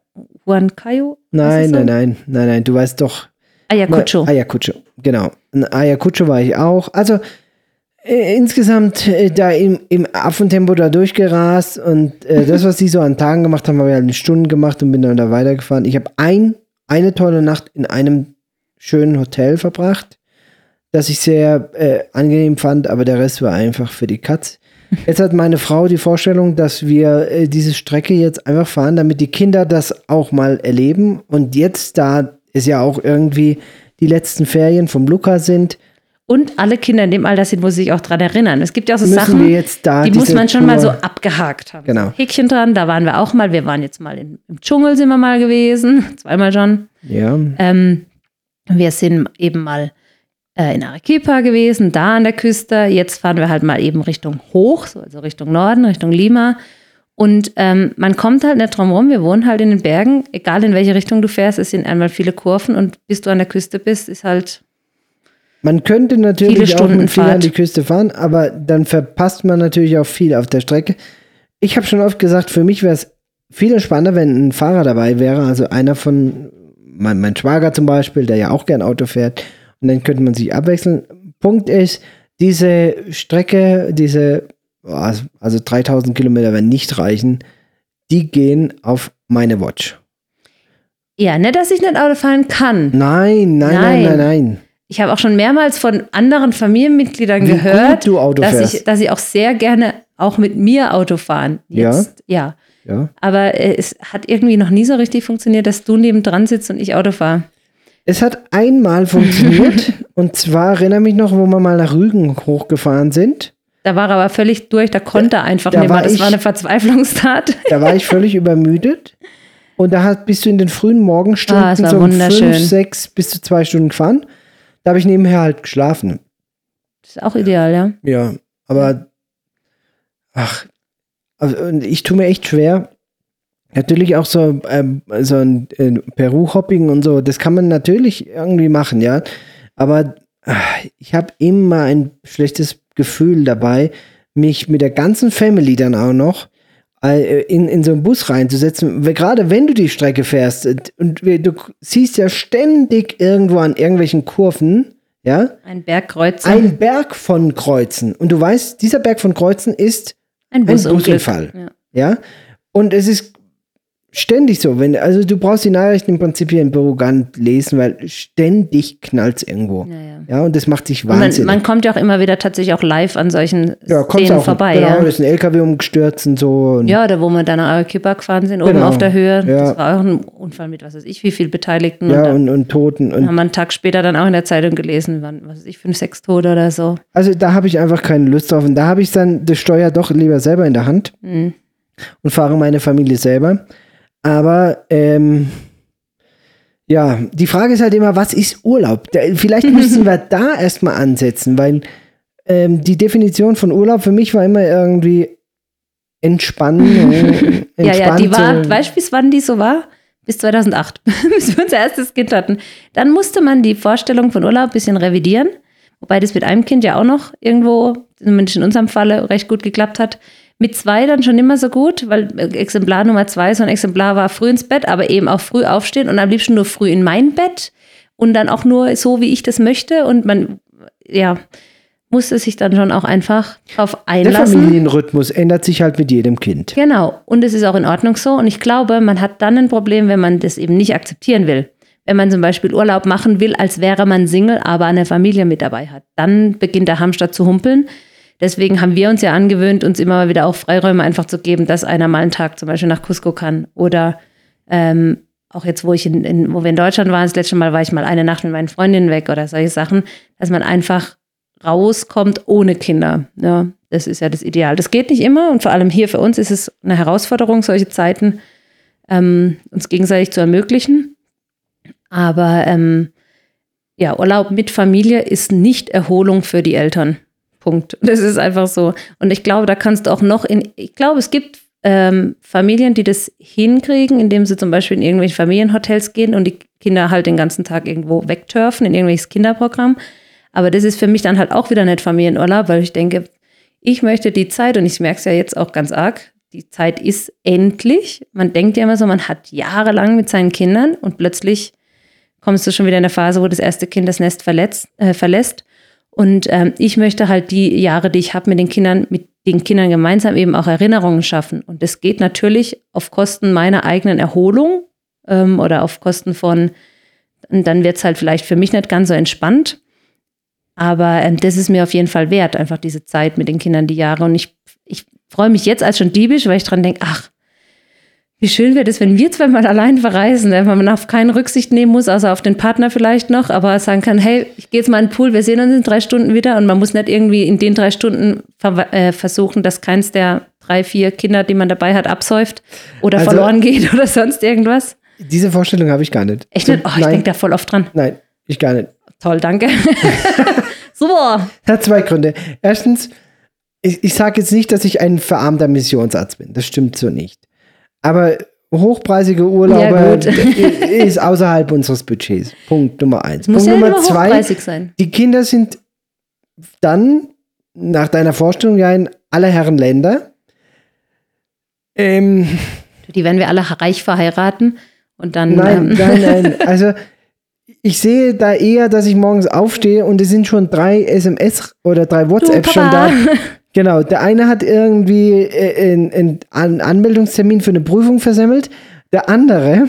Huancayo? nein, es so? nein, nein, nein, nein, du weißt doch. Ayacucho. Ayacucho, genau. In Ayacucho war ich auch. Also insgesamt äh, da im, im Affentempo da durchgerast und äh, das, was die so an Tagen gemacht haben, habe ich halt in Stunden gemacht und bin dann da weitergefahren. Ich habe ein, eine tolle Nacht in einem schönen Hotel verbracht, das ich sehr äh, angenehm fand, aber der Rest war einfach für die Katz. Jetzt hat meine Frau die Vorstellung, dass wir äh, diese Strecke jetzt einfach fahren, damit die Kinder das auch mal erleben. Und jetzt, da es ja auch irgendwie die letzten Ferien vom Luca sind, Und alle Kinder in dem Alter sind, wo sie sich auch dran erinnern. Es gibt ja auch so müssen Sachen, da die muss man schon mal so Tour- abgehakt haben. Genau. So Häkchen dran, da waren wir auch mal. Wir waren jetzt mal in, im Dschungel, sind wir mal gewesen. *laughs* Zweimal schon. Ja, Ähm, wir sind eben mal äh, in Arequipa gewesen, da an der Küste. Jetzt fahren wir halt mal eben Richtung hoch, so, also Richtung Norden, Richtung Lima. Und ähm, man kommt halt nicht drum rum. Wir wohnen halt in den Bergen. Egal in welche Richtung du fährst, es sind einmal viele Kurven. Und bis du an der Küste bist, ist halt man könnte natürlich auch Stunden mit viel an die Küste fahren, aber dann verpasst man natürlich auch viel auf der Strecke. Ich habe schon oft gesagt, für mich wäre es viel entspannter, wenn ein Fahrer dabei wäre, also einer von, mein, mein Schwager zum Beispiel, der ja auch gern Auto fährt, und dann könnte man sich abwechseln. Punkt ist, diese Strecke, diese, also 3000 Kilometer werden nicht reichen, die gehen auf meine Watch. Ja, nicht, dass ich nicht Auto fahren kann. Nein, nein, Nein. nein, nein. Ich habe auch schon mehrmals von anderen Familienmitgliedern Wie gehört, dass, fährst. ich, dass sie auch sehr gerne auch mit mir Auto fahren. Jetzt, ja. Ja. Aber äh, es hat irgendwie noch nie so richtig funktioniert, dass du neben dran sitzt und ich Auto fahre. Es hat einmal funktioniert. *laughs* und zwar erinnere mich noch, wo wir mal nach Rügen hochgefahren sind. Da war er aber völlig durch, da konnte er einfach da nicht mehr. Das ich- war eine Verzweiflungstat. *laughs* Da war ich völlig übermüdet. Und da bist du in den frühen Morgenstunden Ah, so um fünf, sechs bis zu zwei Stunden gefahren. Da habe ich nebenher halt geschlafen. Das ist auch ideal, ja. Ja, aber ach, also ich tue mir echt schwer. Natürlich auch so, ähm, so ein äh, Peru-Hopping und so, das kann man natürlich irgendwie machen, ja. Aber ach, ich habe immer ein schlechtes Gefühl dabei, mich mit der ganzen Family dann auch noch in, in so einen Bus reinzusetzen. Gerade wenn du die Strecke fährst äh, und du siehst ja ständig irgendwo an irgendwelchen Kurven, ja, Ein Bergkreuzer, ein Berg von Kreuzen. Und du weißt, dieser Berg von Kreuzen ist ein ein Busunglück. Busunfall. Ja. Ja. Und es ist ständig so. Wenn, also du brauchst die Nachrichten im Prinzip hier in Peru gar nicht lesen, weil ständig knallt es irgendwo. Ja, ja. Ja, und das macht dich Und Man, wahnsinnig. man kommt ja auch immer wieder tatsächlich auch live an solchen ja, Szenen auch vorbei. Genau, ja. da ist ein LKW umgestürzt und so. Und Ja, oder wo wir dann nach Arequipa gefahren sind, oben Genau, auf der Höhe. ja. Das war auch ein Unfall mit, was weiß ich, wie viel Beteiligten. ja, und und, und Toten. Und haben wir einen Tag später dann auch in der Zeitung gelesen, waren, was weiß ich, fünf, sechs Tote oder so. also da habe ich einfach keine Lust drauf. Und da habe ich dann das Steuer doch lieber selber in der Hand Mhm. und fahre meine Familie selber. Aber ähm, ja, die Frage ist halt immer, was ist Urlaub? Vielleicht *laughs* müssen wir da erstmal ansetzen, weil ähm, die Definition von Urlaub für mich war immer irgendwie Entspannung. *laughs* ja, ja, die war, weißt du, bis wann die so war? Bis 2008, *laughs* bis wir unser erstes Kind hatten. Dann musste man die Vorstellung von Urlaub ein bisschen revidieren, wobei das mit einem Kind ja auch noch irgendwo, zumindest in unserem Falle, recht gut geklappt hat. Mit zwei dann schon immer so gut, weil Exemplar Nummer zwei, so ein Exemplar war früh ins Bett, aber eben auch früh aufstehen und am liebsten nur früh in mein Bett und dann auch nur so, wie ich das möchte. Und man, ja, musste sich dann schon auch einfach darauf einlassen. Der Familienrhythmus ändert sich halt mit jedem Kind. Genau. Und es ist auch in Ordnung so. Und ich glaube, man hat dann ein Problem, wenn man das eben nicht akzeptieren will. Wenn man zum Beispiel Urlaub machen will, als wäre man Single, aber eine Familie mit dabei hat. Dann beginnt der Hamster zu humpeln. Deswegen haben wir uns ja angewöhnt, uns immer mal wieder auch Freiräume einfach zu geben, dass einer mal einen Tag zum Beispiel nach Cusco kann. Oder ähm, auch jetzt, wo ich in, in, wo wir in Deutschland waren, das letzte Mal war ich mal eine Nacht mit meinen Freundinnen weg oder solche Sachen, dass man einfach rauskommt ohne Kinder. Ja, das ist ja das Ideal. Das geht nicht immer und vor allem hier für uns ist es eine Herausforderung, solche Zeiten ähm, uns gegenseitig zu ermöglichen. Aber ähm, ja, Urlaub mit Familie ist nicht Erholung für die Eltern. Punkt. *laughs* Das ist einfach so. Und ich glaube, da kannst du auch noch in, ich glaube, es gibt ähm, Familien, die das hinkriegen, indem sie zum Beispiel in irgendwelche Familienhotels gehen und die Kinder halt den ganzen Tag irgendwo wegturfen, in irgendwelches Kinderprogramm. Aber das ist für mich dann halt auch wieder nicht Familienurlaub, weil ich denke, ich möchte die Zeit, und ich merke es ja jetzt auch ganz arg, die Zeit ist endlich. Man denkt ja immer so, man hat jahrelang mit seinen Kindern und plötzlich kommst du schon wieder in eine Phase, wo das erste Kind das Nest verletzt, äh, verlässt. Und ähm, ich möchte halt die Jahre, die ich habe mit den Kindern, mit den Kindern gemeinsam eben auch Erinnerungen schaffen. Und das geht natürlich auf Kosten meiner eigenen Erholung ähm, oder auf Kosten von, dann wird es halt vielleicht für mich nicht ganz so entspannt. Aber ähm, das ist mir auf jeden Fall wert, einfach diese Zeit mit den Kindern, die Jahre. Und ich, ich freue mich jetzt als schon diebisch, weil ich dran denke, ach, wie schön wäre das, wenn wir zweimal allein verreisen, wenn man auf keine Rücksicht nehmen muss, außer auf den Partner vielleicht noch, aber sagen kann, hey, ich gehe jetzt mal in den Pool, wir sehen uns in drei Stunden wieder und man muss nicht irgendwie in den drei Stunden äh, versuchen, dass keins der drei, vier Kinder, die man dabei hat, absäuft oder also, verloren geht *laughs* oder sonst irgendwas. Diese Vorstellung habe ich gar nicht. Echt nicht? Oh, ich denke da voll oft dran. Nein, ich gar nicht. Toll, danke. *laughs* Super. Hat zwei Gründe. Erstens, ich, ich sage jetzt nicht, dass ich ein verarmter Missionsarzt bin. Das stimmt so nicht. Aber hochpreisige Urlaube ja, ist außerhalb unseres Budgets. Punkt Nummer eins. Muss Punkt ja Nummer zwei. Sein. Die Kinder sind dann nach deiner Vorstellung ja in aller Herren Länder. Ähm, die werden wir alle reich verheiraten und dann. Nein, ähm. nein, *laughs* nein. Also ich sehe da eher, dass ich morgens aufstehe und es sind schon drei SMS oder drei WhatsApp schon da. *laughs* Genau, der eine hat irgendwie äh, einen Anmeldungstermin für eine Prüfung versemmelt, der andere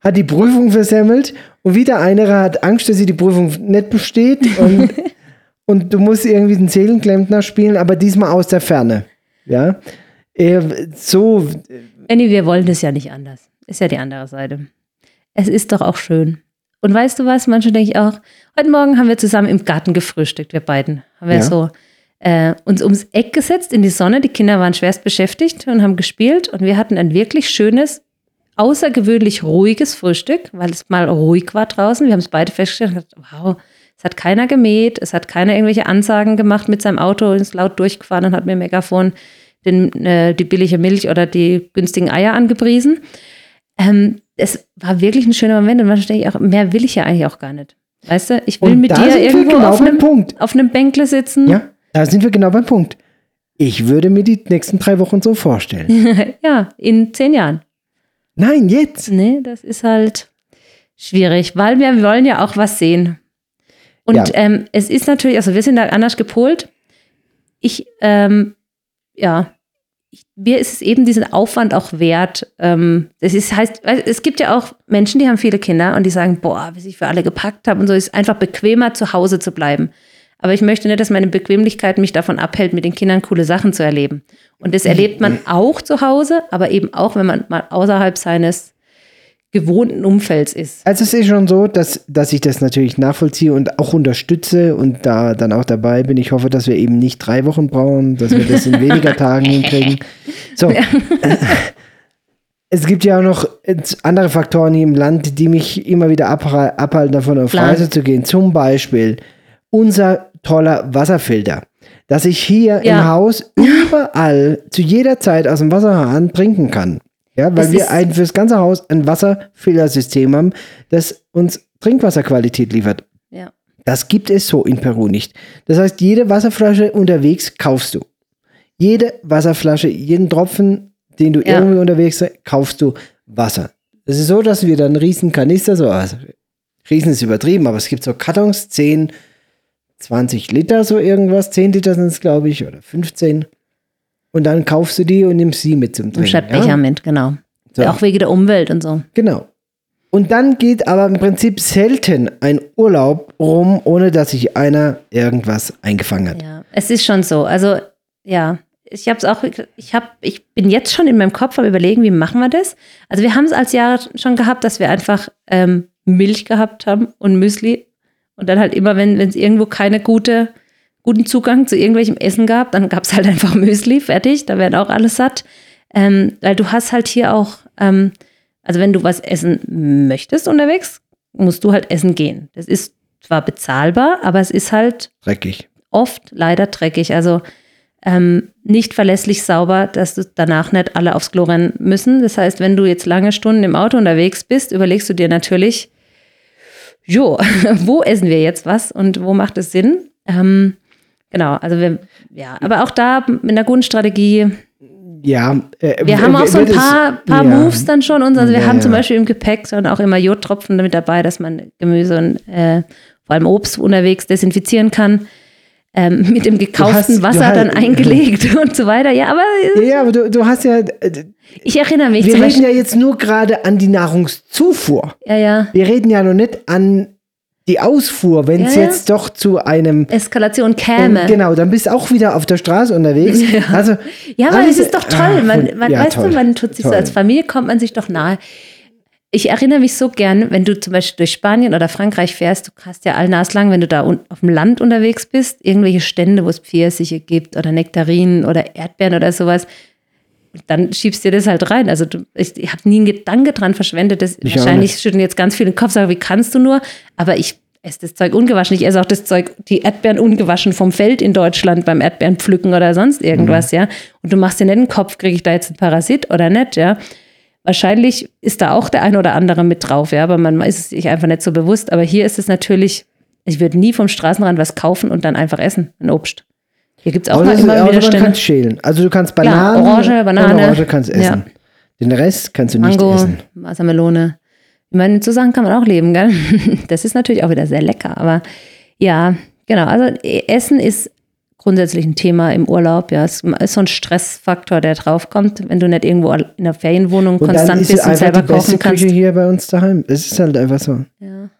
hat die Prüfung versemmelt und wieder einer hat Angst, dass sie die Prüfung nicht besteht und, *laughs* und du musst irgendwie den Seelenklempner spielen, aber diesmal aus der Ferne. Ja, äh, so. Annie, wir wollen das ja nicht anders. Ist ja die andere Seite. Es ist doch auch schön. Und weißt du was, manchmal denke ich auch, heute Morgen haben wir zusammen im Garten gefrühstückt, wir beiden. Haben wir ja. so äh, uns ums Eck gesetzt in die Sonne. Die Kinder waren schwerst beschäftigt und haben gespielt. Und wir hatten ein wirklich schönes, außergewöhnlich ruhiges Frühstück, weil es mal ruhig war draußen. Wir haben es beide festgestellt und gesagt, wow, es hat keiner gemäht, es hat keiner irgendwelche Ansagen gemacht mit seinem Auto, ist laut durchgefahren und hat mir Megafon den, äh, die billige Milch oder die günstigen Eier angepriesen. Ähm, es war wirklich ein schöner Moment und manchmal denke ich auch, mehr will ich ja eigentlich auch gar nicht. Weißt du, ich will und mit dir irgendwo genau auf, einem, Punkt. auf einem Bänkle sitzen. Ja, da sind wir genau beim Punkt. Ich würde mir die nächsten drei Wochen so vorstellen. *laughs* ja, in zehn Jahren. Nein, jetzt. Nee, das ist halt schwierig, weil wir wollen ja auch was sehen. Und ja. ähm, es ist natürlich, also wir sind da anders gepolt. Ich, ähm, ja, ich, mir ist es eben diesen Aufwand auch wert. Ähm, das ist, heißt, es gibt ja auch Menschen, die haben viele Kinder und die sagen, boah, wie ich für alle gepackt habe und so, ist einfach bequemer zu Hause zu bleiben. Aber ich möchte nicht, dass meine Bequemlichkeit mich davon abhält, mit den Kindern coole Sachen zu erleben. Und das erlebt man *laughs* auch zu Hause, aber eben auch, wenn man mal außerhalb seines gewohnten Umfelds ist. Also es ist schon so, dass, dass ich das natürlich nachvollziehe und auch unterstütze und da dann auch dabei bin. Ich hoffe, dass wir eben nicht drei Wochen brauchen, dass wir das in weniger Tagen hinkriegen. So. *laughs* *laughs* Es gibt ja auch noch andere Faktoren hier im Land, die mich immer wieder abhalten, davon auf Reise zu gehen. Zum Beispiel unser toller Wasserfilter. dass ich hier Ja. im Haus überall zu jeder Zeit aus dem Wasserhahn trinken kann. Ja, weil wir ein fürs ganze Haus ein Wasserfillersystem haben, das uns Trinkwasserqualität liefert. Ja. Das gibt es so in Peru nicht. Das heißt, jede Wasserflasche unterwegs kaufst du. Jede Wasserflasche, jeden Tropfen, den du Ja. irgendwie unterwegs hast, kaufst du Wasser. Es ist so, dass wir dann riesen Kanister, so, also riesen ist übertrieben, aber es gibt so Kartons, 10, 20 Liter, so irgendwas. 10 Liter sind es, glaube ich, oder 15. Und dann kaufst du die und nimmst sie mit zum Trinken. Stadtbecher ja? mit, genau. So. Auch wegen der Umwelt und so. Genau. Und dann geht aber im Prinzip selten ein Urlaub rum, ohne dass sich einer irgendwas eingefangen hat. Ja, es ist schon so. Also, ja, ich habe es auch, ich habe, ich bin jetzt schon in meinem Kopf am überlegen, wie machen wir das? Also wir haben es als Jahr schon gehabt, dass wir einfach ähm, Milch gehabt haben und Müsli und dann halt immer, wenn es irgendwo keine gute, guten Zugang zu irgendwelchem Essen gab, dann gab es halt *laughs* einfach Müsli, fertig, da werden auch alles satt. Ähm, weil du hast halt hier auch, ähm, also wenn du was essen möchtest unterwegs, musst du halt essen gehen. Das ist zwar bezahlbar, aber es ist halt Dreckig. oft leider dreckig. Also ähm, nicht verlässlich sauber, dass du danach nicht alle aufs Klo rennen müssen. Das heißt, wenn du jetzt lange Stunden im Auto unterwegs bist, überlegst du dir natürlich, jo, *laughs* wo essen wir jetzt was und wo macht es Sinn? Ähm, genau, also wir, ja, aber auch da mit einer guten Strategie. Ja. äh, Wir haben auch so ein wird es- paar, paar ja. Moves dann schon. Uns. Also wir Ja, haben zum. Beispiel im Gepäck dann auch immer Jodtropfen mit dabei, dass man Gemüse und äh, vor allem Obst unterwegs desinfizieren kann. Ähm, mit dem gekauften hast- Wasser hast- dann eingelegt *laughs* und so weiter. Ja, aber Ja, ja, aber du, du hast ja, äh, ich erinnere mich wir reden Beispiel. ja jetzt nur gerade an die Nahrungszufuhr. Ja, ja. Wir reden ja noch nicht an die Ausfuhr, wenn es Ja, ja. jetzt doch zu einem Eskalation käme. Genau, dann bist du auch wieder auf der Straße unterwegs. *laughs* Also, Ja, aber es ist doch toll. Ah, Man, voll- man ja, weißt toll. du, man tut sich so Toll. als Familie, kommt man sich doch nahe. Ich erinnere mich so gern, wenn du zum Beispiel durch Spanien oder Frankreich fährst, du hast ja allnaslang, wenn du da auf dem Land unterwegs bist, irgendwelche Stände, wo es Pfirsiche gibt oder Nektarinen oder Erdbeeren oder sowas. Dann schiebst du dir das halt rein. Also du, ich, ich habe nie einen Gedanke dran verschwendet. Das, Ich wahrscheinlich schütteln jetzt ganz viele den Kopf, sagen, wie kannst du nur? Aber ich esse das Zeug ungewaschen. Ich esse auch das Zeug, die Erdbeeren ungewaschen vom Feld in Deutschland beim Erdbeerenpflücken oder sonst irgendwas, ja. Und du machst dir nicht den Kopf, kriege ich da jetzt einen Parasit oder nicht, ja. Wahrscheinlich ist da auch der ein oder andere mit drauf, ja, aber man ist es sich einfach nicht so bewusst. Aber hier ist es natürlich, ich würde nie vom Straßenrand was kaufen und dann einfach essen, ein Obst. Hier gibt es auch außer, mal immer wieder man Stände. kann schälen. Also du kannst Bananen Orange, Banane. Orange kannst essen. Ja. Den Rest kannst du nicht Mango, essen. Wassermelone. Ich meine, so Sachen kann man auch leben, gell? *laughs* Das ist natürlich auch wieder sehr lecker, aber ja, genau. Also e- Essen ist grundsätzlich ein Thema im Urlaub. Ja, es ist so ein Stressfaktor, der draufkommt, wenn du nicht irgendwo in einer Ferienwohnung Und konstant bist und selber die kochen kannst. Küche hier bei uns daheim. Es ist halt einfach so. Ja.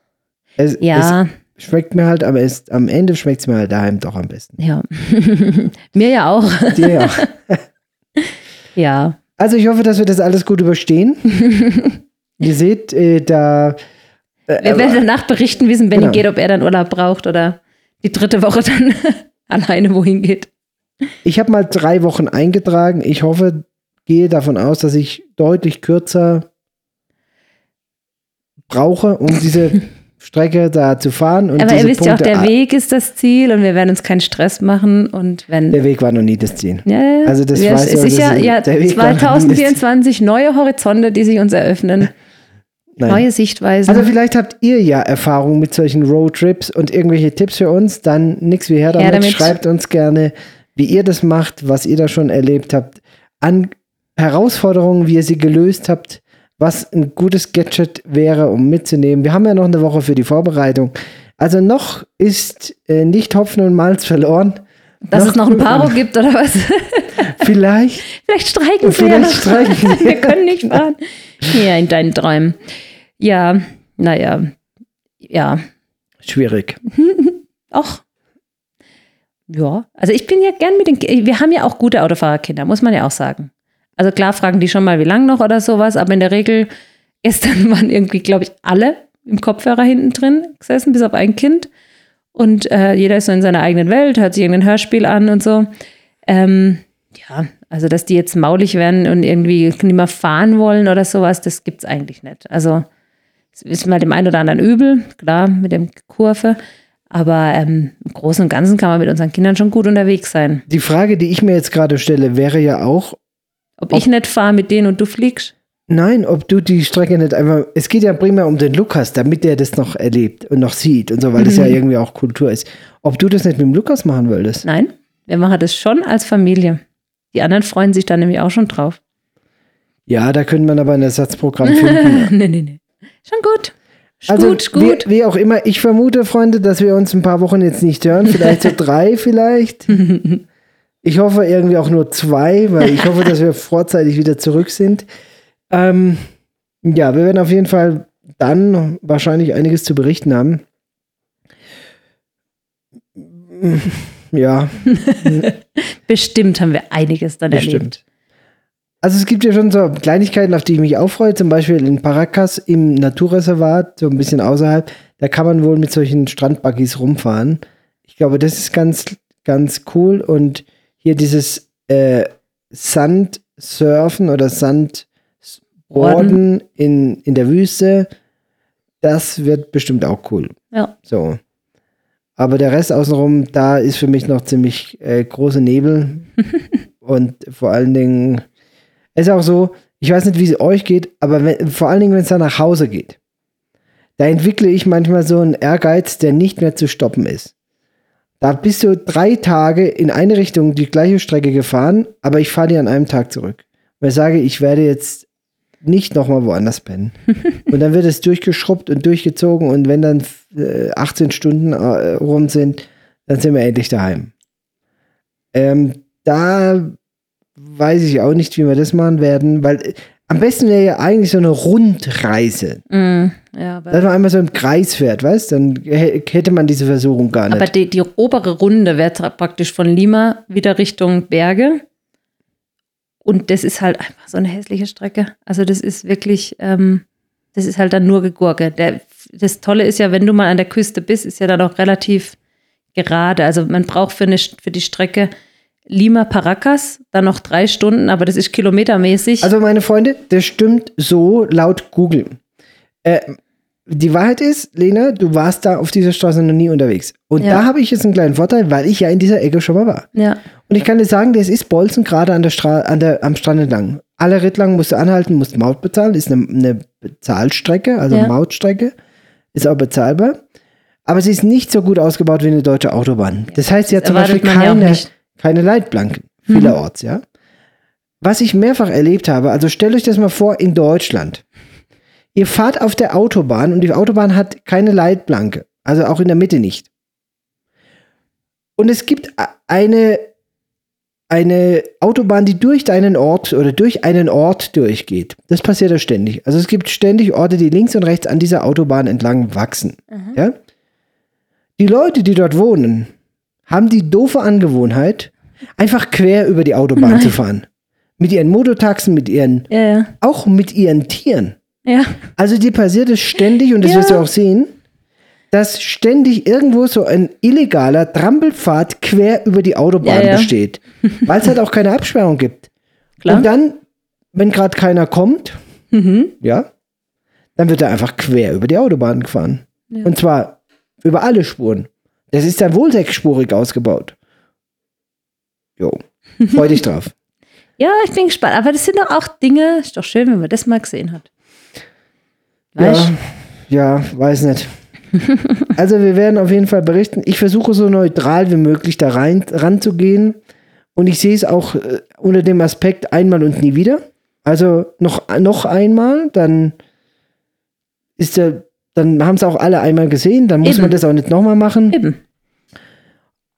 Es, Ja, es schmeckt mir halt, aber es, am Ende schmeckt es mir halt daheim doch am besten. ja. *laughs* Mir ja auch. Dir ja. *laughs* Ja. Also ich hoffe, dass wir das alles gut überstehen. *laughs* Ihr seht, äh, da Wir werden danach berichten, wie es Benny Genau. geht, ob er dann Urlaub braucht oder die dritte Woche dann alleine wohin geht. Ich habe mal drei Wochen eingetragen. Ich hoffe, gehe davon aus, dass ich deutlich kürzer brauche, um diese *laughs* Strecke da zu fahren. Und Aber ihr wisst ja auch, der Weg ist das Ziel und wir werden uns keinen Stress machen. Und wenn. Der Weg war noch nie das Ziel. ja, ja, also das ja, weiß ich, ist ja, das ist- ja der Weg war noch nie das- 2024 neue Horizonte, die sich uns eröffnen, *laughs* Nein. neue Sichtweisen. Also vielleicht habt ihr ja Erfahrung mit solchen Roadtrips und irgendwelche Tipps für uns, dann nix wie her damit. damit. Schreibt uns gerne, wie ihr das macht, was ihr da schon erlebt habt, an Herausforderungen, wie ihr sie gelöst habt, was ein gutes Gadget wäre, um mitzunehmen. Wir haben ja noch eine Woche für die Vorbereitung. Also noch ist äh, nicht Hopfen und Malz verloren. Dass es noch ein Paro gibt oder was? *laughs* Vielleicht. Vielleicht streiken wir Vielleicht ja noch. streiken wir. *laughs* wir können nicht fahren. Ja, in deinen Träumen. Ja, naja. Ja, Schwierig. *laughs* auch. Ja, also ich bin ja gern mit den, wir haben ja auch gute Autofahrerkinder, muss man ja auch sagen. Also klar fragen die schon mal, wie lang noch oder sowas, aber in der Regel, gestern *laughs* waren irgendwie, glaube ich, alle im Kopfhörer hinten drin gesessen, bis auf ein Kind. Und äh, jeder ist so in seiner eigenen Welt, hört sich irgendein Hörspiel an und so. Ähm, ja, also dass die jetzt maulig werden und irgendwie nicht mehr fahren wollen oder sowas, das gibt's eigentlich nicht. Also es ist mal dem einen oder anderen übel, klar, mit dem Kurve. Aber ähm, im Großen und Ganzen kann man mit unseren Kindern schon gut unterwegs sein. Die Frage, die ich mir jetzt gerade stelle, wäre ja auch, Ob ich nicht fahre mit denen und du fliegst? nein, ob du die Strecke nicht einfach, es geht ja primär um den Lukas, damit der das noch erlebt und noch sieht und so, weil das ja *laughs* irgendwie auch Kultur ist. Ob du das nicht mit dem Lukas machen würdest? Nein, wir machen das schon als Familie. Die anderen freuen sich da nämlich auch schon drauf. Ja, da könnte man aber ein Ersatzprogramm finden. *laughs* nee, nee, nee. Schon gut. Also, gut, gut. Wie, wie auch immer, ich vermute, Freunde, dass wir uns ein paar Wochen jetzt nicht hören. Vielleicht so *laughs* drei, vielleicht. Ich hoffe irgendwie auch nur zwei, weil ich hoffe, dass wir vorzeitig wieder zurück sind. Ähm, ja, wir werden auf jeden Fall dann wahrscheinlich einiges zu berichten haben. Ja, *laughs* Bestimmt haben wir einiges dann erlebt. Also es gibt ja schon so Kleinigkeiten, auf die ich mich auch freue. Zum Beispiel in Paracas im Naturreservat, so ein bisschen außerhalb. Da kann man wohl mit solchen Strandbuggies rumfahren. Ich glaube, das ist ganz, ganz cool. Und hier dieses äh, Sandsurfen oder Sandboarden in, in der Wüste, das wird bestimmt auch cool. Ja. So. Aber der Rest außenrum, da ist für mich noch ziemlich äh, große Nebel. *laughs* und vor allen Dingen, ist auch so, ich weiß nicht, wie es euch geht, aber wenn, vor allen Dingen, wenn es dann nach Hause geht, da entwickle ich manchmal so einen Ehrgeiz, der nicht mehr zu stoppen ist. Da bist du drei Tage in eine Richtung die gleiche Strecke gefahren, aber ich fahre die an einem Tag zurück. Weil ich sage, ich werde jetzt nicht nochmal woanders pennen. *laughs* und dann wird es durchgeschrubbt und durchgezogen und wenn dann äh, 18 Stunden äh, rum sind, dann sind wir endlich daheim. Ähm, da weiß ich auch nicht, wie wir das machen werden, weil äh, am besten wäre ja eigentlich so eine Rundreise. Mm, ja Dass man einmal so im Kreis fährt, weißt Dann hä- hätte man diese Versuchung gar nicht. Aber die, die obere Runde wäre praktisch von Lima wieder Richtung Berge. Und das ist halt einfach so eine hässliche Strecke. Also das ist wirklich, ähm, das ist halt dann nur Gegurke. Der, das Tolle ist ja, wenn du mal an der Küste bist, ist ja dann auch relativ gerade. Also man braucht für, eine, für die Strecke Lima Paracas dann noch drei Stunden, aber das ist kilometermäßig. Also, meine Freunde, das stimmt so laut Google. Äh, die Wahrheit ist, Lena, du warst da auf dieser Straße noch nie unterwegs. Und Ja. da habe ich jetzt einen kleinen Vorteil, weil ich ja in dieser Ecke schon mal war. ja, Und ich kann dir sagen, das ist Bolzen gerade an der Stra an der, am Strand entlang. Alle Ritt lang musst du anhalten, musst Maut bezahlen, ist eine, eine Bezahlstrecke, also Ja. Mautstrecke, ist auch bezahlbar. Aber sie ist nicht so gut ausgebaut wie eine deutsche Autobahn. Das heißt, sie hat zum erwartet Beispiel man ja keine, Leitplanken, vielerorts, ja. Was ich mehrfach erlebt habe, also stellt euch das mal vor in Deutschland. Ihr fahrt auf der Autobahn und die Autobahn hat keine Leitplanke, also auch in der Mitte nicht. Und es gibt eine, eine Autobahn, die durch deinen Ort oder durch einen Ort durchgeht. Das passiert ja ständig. Also es gibt ständig Orte, die links und rechts an dieser Autobahn entlang wachsen. Ja? Die Leute, die dort wohnen, haben die doofe Angewohnheit, einfach quer über die Autobahn zu fahren. Mit ihren Mototaxen, mit ihren, ja, ja. auch mit ihren Tieren. ja. Also dir passiert es ständig, und das wirst du auch sehen, dass ständig irgendwo so ein illegaler Trampelpfad quer über die Autobahn besteht. Weil es halt auch keine Absperrung gibt. Klar. Und dann, wenn gerade keiner kommt, Mhm. ja, dann wird er einfach quer über die Autobahn gefahren. Und zwar über alle Spuren. Das ist dann wohl sechsspurig ausgebaut. Jo, freu dich *laughs* drauf. Ja, ich bin gespannt. Aber das sind doch auch Dinge, ist doch schön, wenn man das mal gesehen hat. Weißt Ja, ja, weiß nicht. *laughs* Also wir werden auf jeden Fall berichten. Ich versuche so neutral wie möglich da rein ranzugehen. Und ich sehe es auch äh, unter dem Aspekt einmal und nie wieder. Also noch, noch einmal, dann ist der, dann haben es auch alle einmal gesehen, dann muss Eben. man das auch nicht nochmal machen. Eben.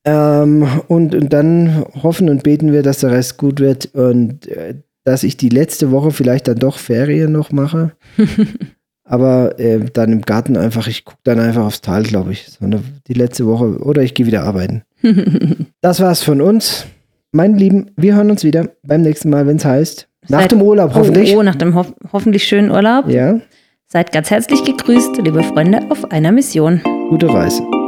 Ähm, und, und dann hoffen und beten wir, dass der Rest gut wird und äh, dass ich die letzte Woche vielleicht dann doch Ferien noch mache. *laughs* Aber äh, dann im Garten einfach, ich gucke dann einfach aufs Tal, glaube ich. So eine, die letzte Woche. Oder ich gehe wieder arbeiten. *laughs* das war's von uns. Meine Lieben, wir hören uns wieder beim nächsten Mal, wenn es heißt. Nach dem Urlaub, hoffentlich. Oh, oh nach dem hoff hoffentlich schönen Urlaub. Ja, Seid ganz herzlich gegrüßt, liebe Freunde, auf einer Mission. gute Reise.